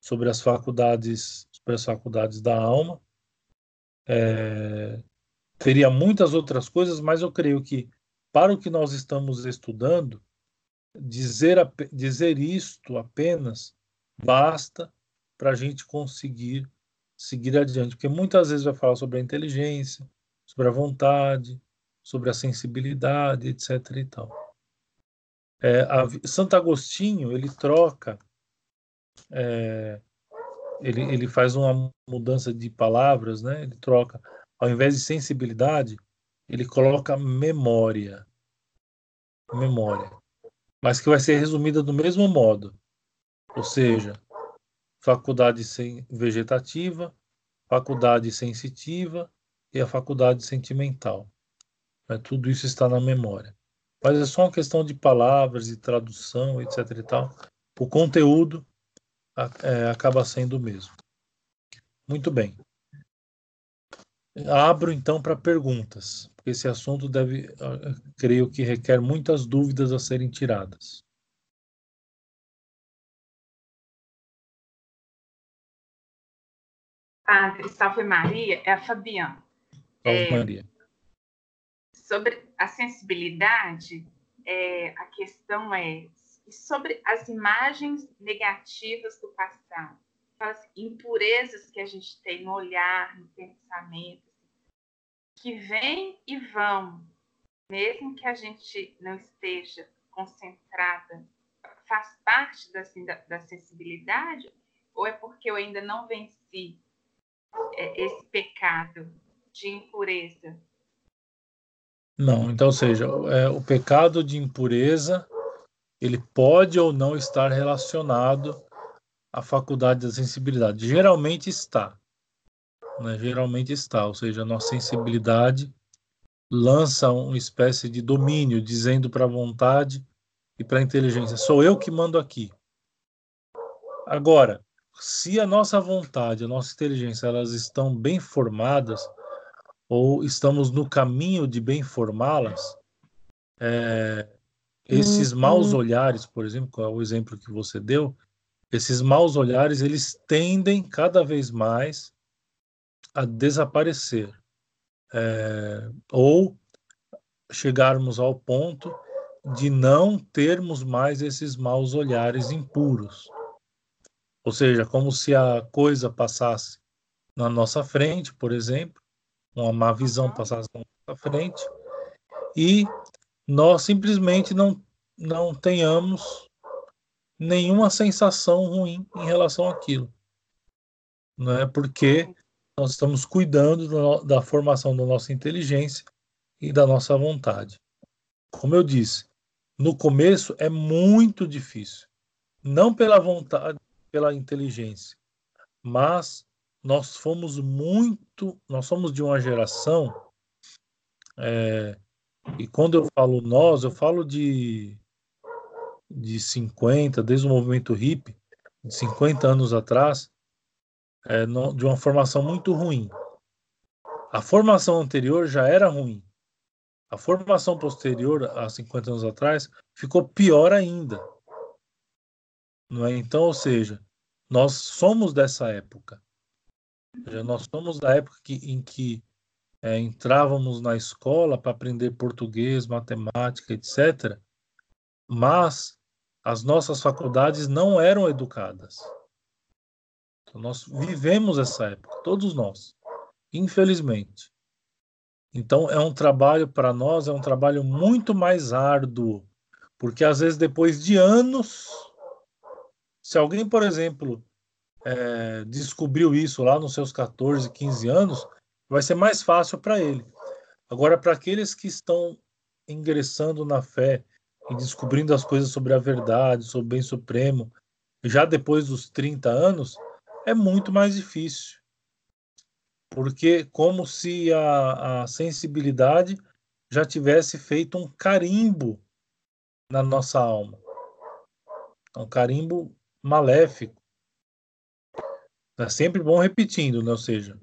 sobre as faculdades, sobre as faculdades da alma. É, teria muitas outras coisas, mas eu creio que para o que nós estamos estudando, dizer, dizer isto apenas basta para a gente conseguir seguir adiante, porque muitas vezes vai falar sobre a inteligência, sobre a vontade, sobre a sensibilidade, etc. E tal. É, a, Santo Agostinho ele troca, é, ele, ele faz uma mudança de palavras, né? Ele troca, ao invés de sensibilidade, ele coloca memória, memória, mas que vai ser resumida do mesmo modo, ou seja, faculdade vegetativa, faculdade sensitiva e a faculdade sentimental. Né? Tudo isso está na memória. Mas é só uma questão de palavras e tradução, etc. E tal. O conteúdo é, acaba sendo o mesmo. Muito bem. Abro então para perguntas, porque esse assunto deve, creio que requer muitas dúvidas a serem tiradas. Padre, salve Maria, é a Fabiana. Salve é, Maria. Sobre a sensibilidade, é, a questão é sobre as imagens negativas do passado, as impurezas que a gente tem no olhar, no pensamento, que vêm e vão, mesmo que a gente não esteja concentrada, faz parte da, assim, da, da sensibilidade, ou é porque eu ainda não venci é, esse pecado de impureza? Não, então, ou seja, é, o pecado de impureza ele pode ou não estar relacionado à faculdade da sensibilidade. Geralmente está. Né? Geralmente está, ou seja, a nossa sensibilidade lança uma espécie de domínio, dizendo para a vontade e para a inteligência: sou eu que mando aqui. Agora, se a nossa vontade, a nossa inteligência, elas estão bem formadas, ou estamos no caminho de bem formá-las, é, esses uhum. maus olhares, por exemplo, qual é o exemplo que você deu, esses maus olhares, eles tendem cada vez mais a desaparecer. É, ou chegarmos ao ponto de não termos mais esses maus olhares impuros. Ou seja, como se a coisa passasse na nossa frente, por exemplo, uma má visão passasse nossa frente, e nós simplesmente não, não tenhamos nenhuma sensação ruim em relação àquilo. Não é porque nós estamos cuidando do, da formação da nossa inteligência e da nossa vontade. Como eu disse, no começo é muito difícil, não pela vontade, pela inteligência, mas nós fomos muito, nós somos de uma geração é, e quando eu falo nós, eu falo de, de 50, desde o movimento hippie, de 50 anos atrás, é, no, de uma formação muito ruim. A formação anterior já era ruim. A formação posterior, há 50 anos atrás, ficou pior ainda. Não é? Então, ou seja, nós somos dessa época. Seja, nós somos da época que, em que é, entrávamos na escola para aprender português, matemática, etc. Mas as nossas faculdades não eram educadas. Então, nós vivemos essa época, todos nós, infelizmente. Então é um trabalho para nós, é um trabalho muito mais árduo, porque às vezes depois de anos, se alguém, por exemplo, é, descobriu isso lá nos seus 14, 15 anos, vai ser mais fácil para ele. Agora, para aqueles que estão ingressando na fé e descobrindo as coisas sobre a verdade, sobre o bem supremo, já depois dos 30 anos, é muito mais difícil. Porque como se a, a sensibilidade já tivesse feito um carimbo na nossa alma. Um carimbo maléfico. É sempre bom repetindo, né? ou seja,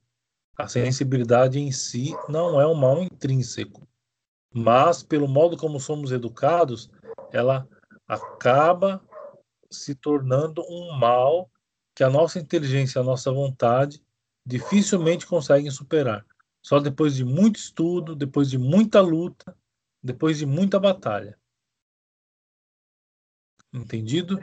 a sensibilidade em si não é um mal intrínseco, mas pelo modo como somos educados, ela acaba se tornando um mal que a nossa inteligência, a nossa vontade dificilmente conseguem superar. Só depois de muito estudo, depois de muita luta, depois de muita batalha. Entendido?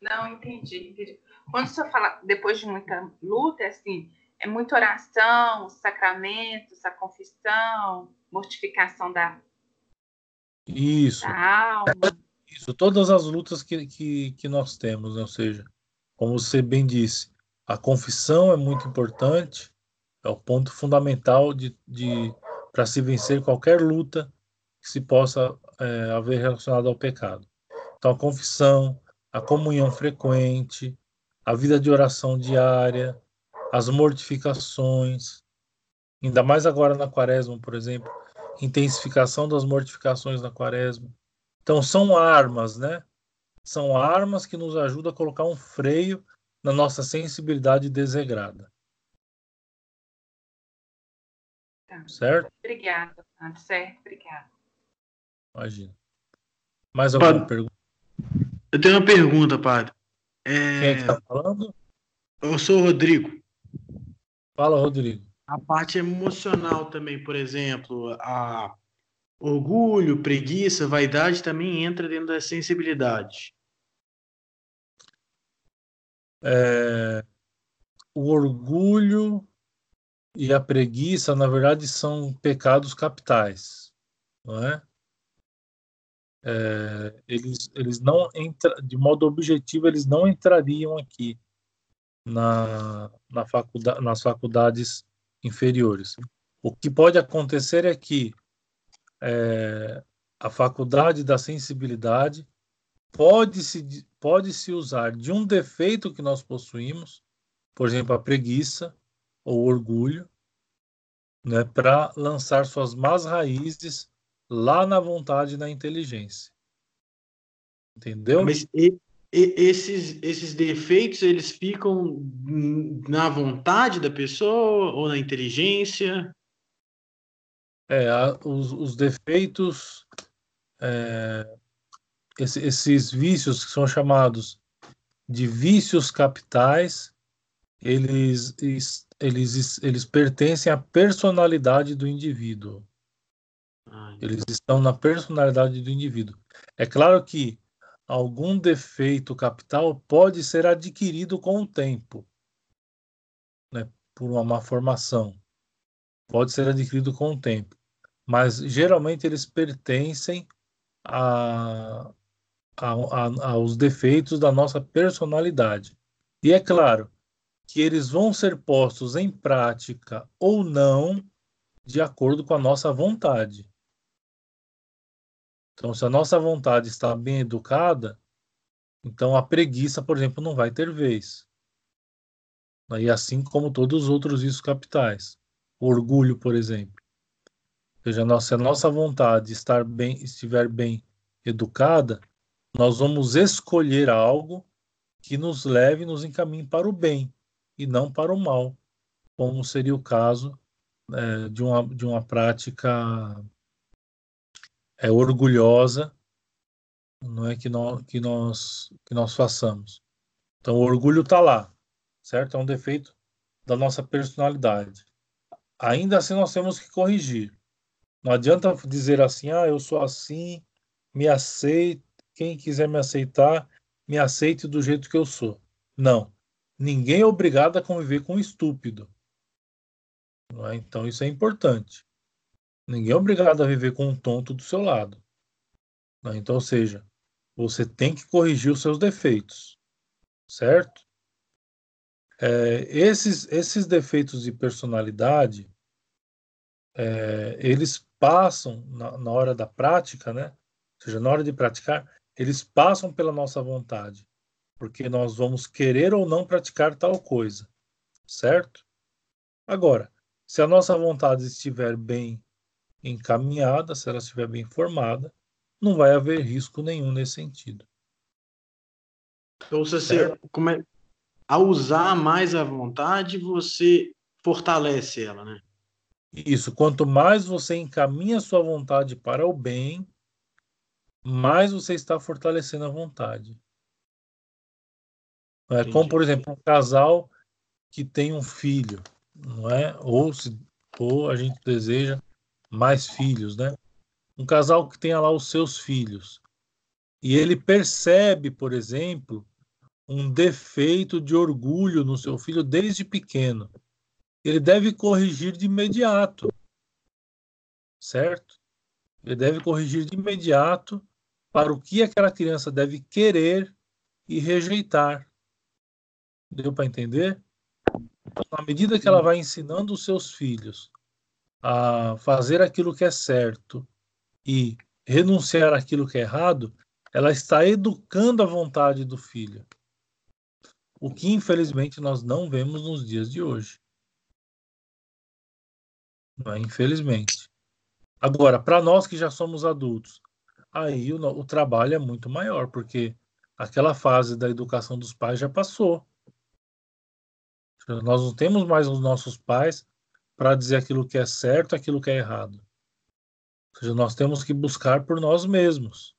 Não, entendi. entendi. Quando você fala depois de muita luta, é assim, é muita oração, sacramentos, a confissão, mortificação da, Isso. da alma. Isso, todas as lutas que, que, que nós temos, né? ou seja, como você bem disse, a confissão é muito importante, é o ponto fundamental de, de para se vencer qualquer luta que se possa é, haver relacionada ao pecado. Então, a confissão, a comunhão frequente, a vida de oração diária, as mortificações, ainda mais agora na quaresma, por exemplo, intensificação das mortificações na quaresma. Então são armas, né? São armas que nos ajudam a colocar um freio na nossa sensibilidade desregrada. Tá. Certo? Obrigada, certo, obrigada. Imagina. Mais alguma padre, pergunta? Eu tenho uma pergunta, padre. É... Quem é que está falando? Eu sou o Rodrigo. Fala, Rodrigo. A parte emocional também, por exemplo, a, orgulho, preguiça, vaidade também entra dentro da sensibilidade. É, o orgulho e a preguiça, na verdade, são pecados capitais, não é? É eles, eles não entram, de modo objetivo, eles não entrariam aqui na, na faculdade, nas faculdades inferiores. O que pode acontecer é que é, a faculdade da sensibilidade pode se, pode se usar de um defeito que nós possuímos, por exemplo, a preguiça ou orgulho, né, para lançar suas más raízes lá na vontade e na inteligência. Entendeu? Mas e, e, esses, esses defeitos, eles ficam na vontade da pessoa ou na inteligência? É, os, os defeitos, é, esse, esses vícios que são chamados de vícios capitais, eles, eles, eles pertencem à personalidade do indivíduo. Eles estão na personalidade do indivíduo. É claro que algum defeito capital pode ser adquirido com o tempo, né, por uma má formação. Pode ser adquirido com o tempo mas geralmente eles pertencem a, a, a, aos defeitos da nossa personalidade. E é claro que eles vão ser postos em prática ou não de acordo com a nossa vontade. Então, se a nossa vontade está bem educada, então a preguiça, por exemplo, não vai ter vez. E assim como todos os outros vícios capitais. O orgulho, por exemplo seja, se a nossa vontade estar bem, estiver bem educada, nós vamos escolher algo que nos leve e nos encaminhe para o bem e não para o mal, como seria o caso é, de, uma, de uma prática é, orgulhosa não é que nós, que nós que nós façamos. Então o orgulho está lá, certo? É um defeito da nossa personalidade. Ainda assim nós temos que corrigir. Não adianta dizer assim, ah, eu sou assim, me aceite, quem quiser me aceitar, me aceite do jeito que eu sou. Não. Ninguém é obrigado a conviver com um estúpido. É? Então isso é importante. Ninguém é obrigado a viver com um tonto do seu lado. É? Então, ou seja, você tem que corrigir os seus defeitos, certo? É, esses, esses defeitos de personalidade, é, eles passam na, na, hora da prática, né? Ou seja, na hora de praticar, eles passam pela nossa vontade, porque nós vamos querer ou não praticar tal coisa, certo? Agora, se a nossa vontade estiver bem encaminhada, se ela estiver bem formada, não vai haver risco nenhum nesse sentido. Então, você come... a usar mais a vontade, você fortalece ela, né? Isso, quanto mais você encaminha sua vontade para o bem, mais você está fortalecendo a vontade. É como, por exemplo, um casal que tem um filho, não é? Ou, se, ou a gente deseja mais filhos, né? Um casal que tenha lá os seus filhos e ele percebe, por exemplo, um defeito de orgulho no seu filho desde pequeno ele deve corrigir de imediato. Certo? Ele deve corrigir de imediato para o que aquela criança deve querer e rejeitar. Deu para entender? Na medida que ela vai ensinando os seus filhos a fazer aquilo que é certo e renunciar àquilo que é errado, ela está educando a vontade do filho. O que infelizmente nós não vemos nos dias de hoje. Né? Infelizmente. Agora, para nós que já somos adultos, aí o, o trabalho é muito maior, porque aquela fase da educação dos pais já passou. Nós não temos mais os nossos pais para dizer aquilo que é certo, aquilo que é errado. Ou seja, nós temos que buscar por nós mesmos,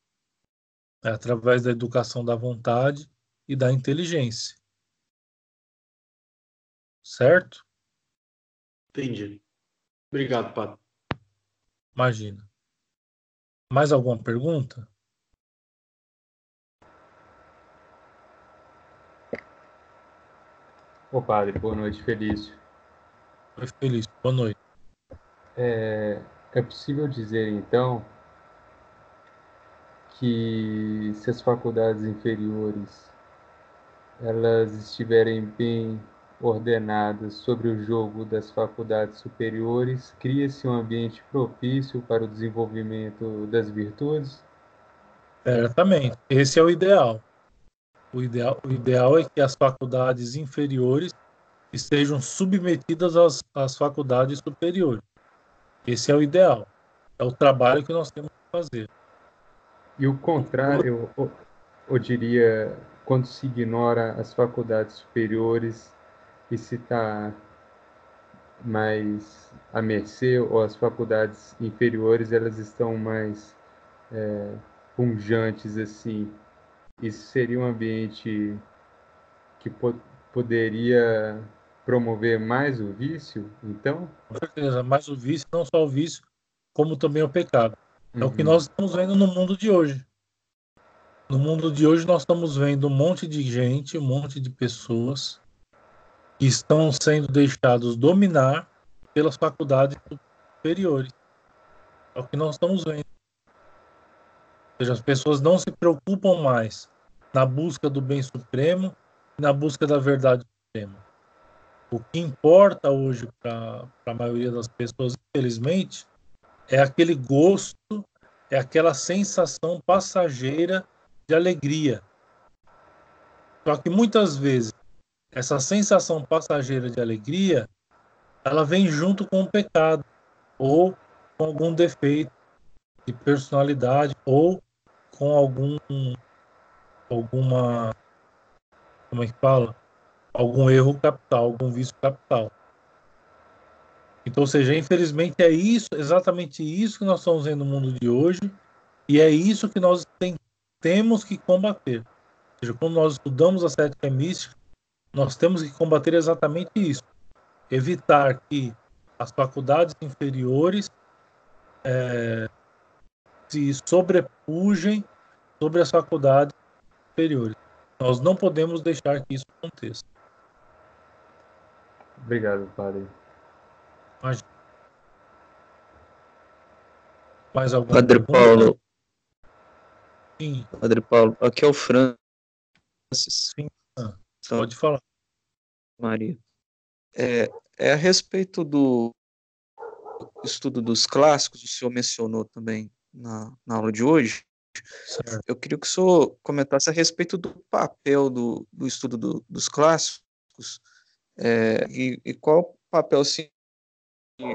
né, através da educação da vontade e da inteligência. Certo? Entendi. Obrigado, Padre. Imagina. Mais alguma pergunta? Ô padre, boa noite, Felício. Oi, Felício, boa noite. É, é possível dizer, então, que se as faculdades inferiores elas estiverem bem ordenadas sobre o jogo das faculdades superiores, cria-se um ambiente propício para o desenvolvimento das virtudes? Certamente, esse é o ideal. O ideal, o ideal é que as faculdades inferiores estejam submetidas às, às faculdades superiores. Esse é o ideal. É o trabalho que nós temos que fazer. E o contrário, eu, eu diria, quando se ignora as faculdades superiores e se está mais à mercê, ou as faculdades inferiores, elas estão mais é, punjantes, assim. Isso seria um ambiente que po poderia promover mais o vício, então? Com certeza, mais o vício, não só o vício, como também o pecado. É o que uhum. nós estamos vendo no mundo de hoje. No mundo de hoje, nós estamos vendo um monte de gente, um monte de pessoas que estão sendo deixados dominar pelas faculdades superiores. É o que nós estamos vendo. Ou seja, as pessoas não se preocupam mais na busca do bem supremo, na busca da verdade suprema. O que importa hoje para a maioria das pessoas, infelizmente, é aquele gosto, é aquela sensação passageira de alegria. Só que muitas vezes essa sensação passageira de alegria, ela vem junto com o pecado ou com algum defeito de personalidade ou com algum alguma como é que fala? Algum erro capital, algum vício capital. Então, ou seja, infelizmente é isso, exatamente isso que nós estamos vendo no mundo de hoje, e é isso que nós tem, temos que combater. Ou seja, quando nós estudamos a cética mística, nós temos que combater exatamente isso. Evitar que as faculdades inferiores é, se sobrepujem sobre as faculdades superiores. Nós não podemos deixar que isso aconteça. Obrigado, padre. Mais, mais alguma Padre pergunta? Paulo. Sim. Padre Paulo, aqui é o Francis. Sim. Ah, pode falar. Maria. É, é a respeito do estudo dos clássicos, o senhor mencionou também na, na aula de hoje. Certo. Eu queria que o senhor comentasse a respeito do papel do, do estudo do, dos clássicos é, e, e, qual o papel, assim,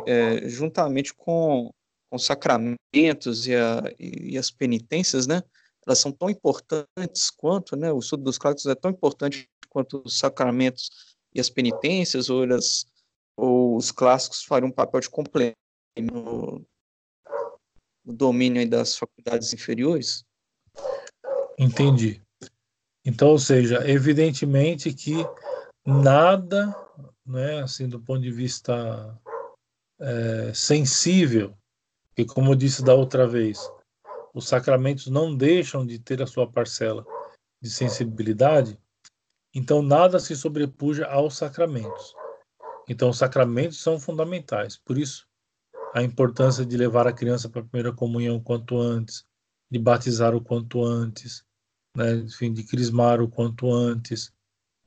é, juntamente com, os sacramentos e, a, e, as penitências, né? Elas são tão importantes quanto, né? O estudo dos clássicos é tão importante quanto os sacramentos e as penitências, ou, elas, ou os clássicos fariam um papel de complemento no, no domínio das faculdades inferiores? Entendi. Então, ou seja, evidentemente que nada, né, assim, do ponto de vista é, sensível, e como eu disse da outra vez, os sacramentos não deixam de ter a sua parcela de sensibilidade, então nada se sobrepuja aos sacramentos. Então os sacramentos são fundamentais. Por isso a importância de levar a criança para a primeira comunhão o quanto antes, de batizar o quanto antes, né, enfim, de crismar o quanto antes,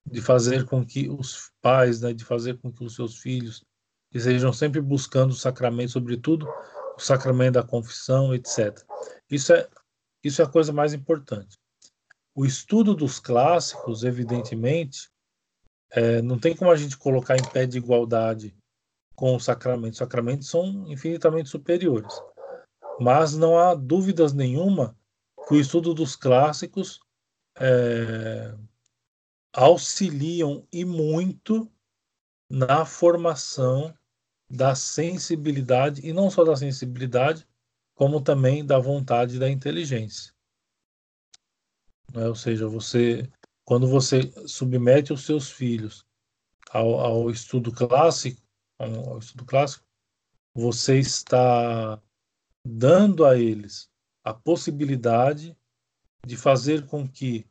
de fazer com que os pais, né, de fazer com que os seus filhos estejam sempre buscando o sacramento, sobretudo o sacramento da confissão, etc. Isso é, isso é a coisa mais importante. O estudo dos clássicos, evidentemente, é, não tem como a gente colocar em pé de igualdade com os sacramentos. Os sacramentos são infinitamente superiores. Mas não há dúvidas nenhuma que o estudo dos clássicos é, auxiliam e muito na formação da sensibilidade, e não só da sensibilidade, como também da vontade e da inteligência. É, ou seja, você, quando você submete os seus filhos ao, ao estudo clássico, ao estudo clássico, você está dando a eles a possibilidade de fazer com que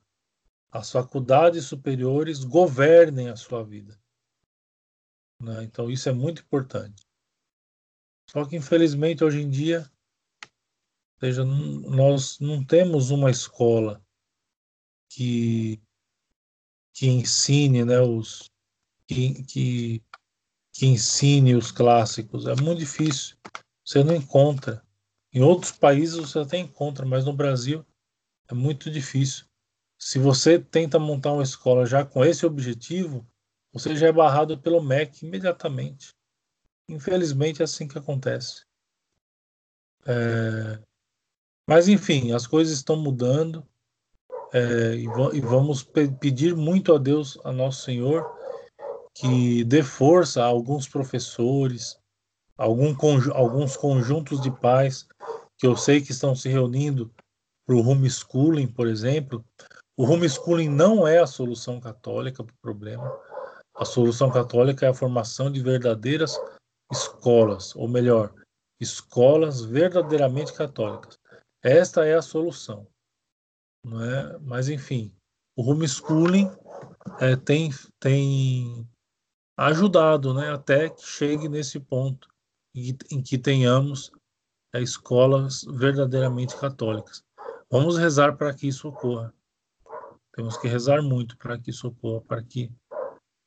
as faculdades superiores governem a sua vida. Né? Então, isso é muito importante. Só que, infelizmente, hoje em dia, seja, nós não temos uma escola que, que ensine né, os, que, que, que ensine os clássicos. É muito difícil. Você não encontra. Em outros países você até encontra, mas no Brasil é muito difícil. Se você tenta montar uma escola já com esse objetivo, você já é barrado pelo MEC imediatamente. Infelizmente é assim que acontece. É... Mas enfim, as coisas estão mudando é, e, vamos pe pedir muito a Deus, a Nosso Senhor, que dê força a alguns professores, algum alguns conjuntos de pais que eu sei que estão se reunindo para o homeschooling, por exemplo. O homeschooling não é a solução católica para o problema. A solução católica é a formação de verdadeiras escolas, ou melhor, escolas verdadeiramente católicas. Esta é a solução. Não é? Mas, enfim, o homeschooling é, tem, tem ajudado né, até que chegue nesse ponto em, que tenhamos é, escolas verdadeiramente católicas. Vamos rezar para que isso ocorra. Temos que rezar muito para que isso ocorra, para que,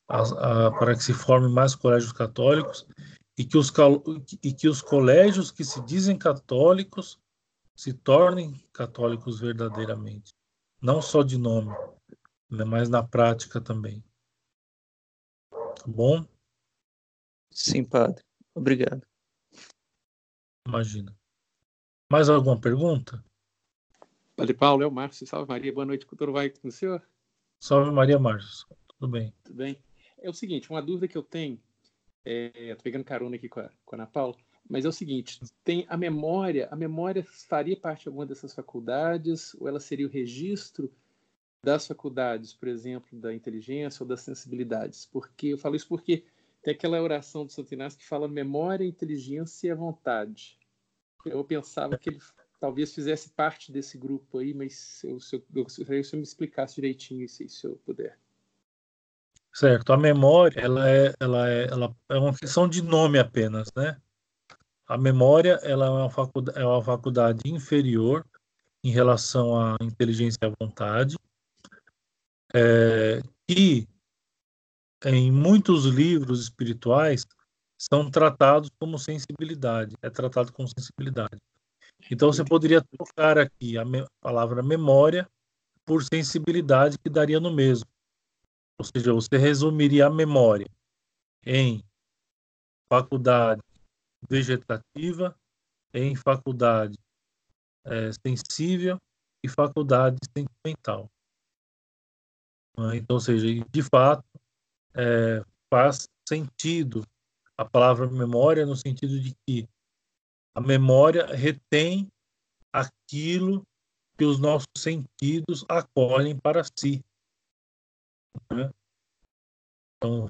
a, a, para que se formem mais colégios católicos e que, os, e que os colégios que se dizem católicos se tornem católicos verdadeiramente. Não só de nome, né, mas na prática também. Tá bom? Sim, padre. Obrigado. Imagina. Mais alguma pergunta? Padre Paulo, é o Márcio. Salve Maria, boa noite. Tudo vai com o senhor? Salve Maria, Márcio. Tudo bem. Tudo bem. É o seguinte, uma dúvida que eu tenho, é, tô pegando carona aqui com a, com a Ana Paula, mas é o seguinte, tem a memória, a memória faria parte de alguma dessas faculdades, ou ela seria o registro das faculdades, por exemplo, da inteligência ou das sensibilidades? Porque eu falo isso porque tem aquela oração do Santo Inácio que fala memória, inteligência e vontade. Eu pensava que ele talvez fizesse parte desse grupo aí, mas eu, eu, eu gostaria que você me explicasse direitinho isso aí, se eu puder. Certo. A memória, ela é, ela é, ela é uma questão de nome apenas, né? A memória, ela é uma faculdade, é uma faculdade inferior em relação à inteligência e à vontade, é, que em muitos livros espirituais são tratados como sensibilidade, é tratado como sensibilidade. Então você poderia trocar aqui a palavra memória por sensibilidade, que daria no mesmo. Ou seja, você resumiria a memória em faculdade vegetativa, em faculdade é, sensível e faculdade sentimental. Então, ou seja, de fato, é, faz sentido a palavra memória no sentido de que a memória retém aquilo que os nossos sentidos acolhem para si. Né? Então,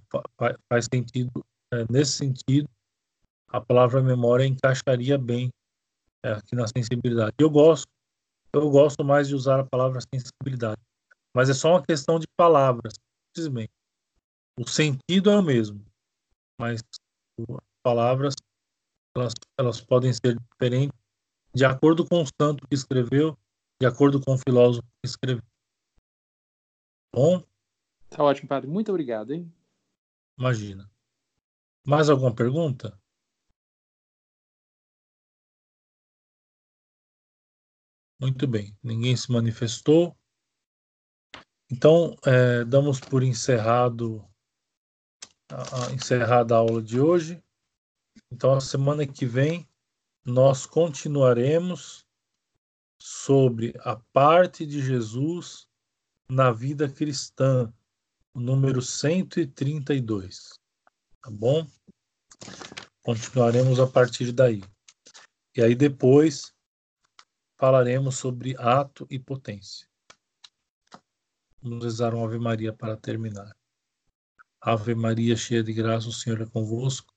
faz sentido, é, nesse sentido, a palavra memória encaixaria bem é, aqui na sensibilidade. Eu gosto, eu gosto mais de usar a palavra sensibilidade, mas é só uma questão de palavras, simplesmente. O sentido é o mesmo, mas as palavras elas, elas podem ser diferentes de acordo com o santo que escreveu, de acordo com o filósofo que escreveu. Bom? Tá ótimo, padre. Muito obrigado, hein? Imagina. Mais alguma pergunta? Muito bem. Ninguém se manifestou. Então, é, damos por encerrado a, a, encerrada a aula de hoje. Então, a semana que vem, nós continuaremos sobre a parte de Jesus na vida cristã, número 132. Tá bom? Continuaremos a partir daí. E aí depois falaremos sobre ato e potência. Vamos rezar uma Ave Maria para terminar. Ave Maria, cheia de graça, o Senhor é convosco.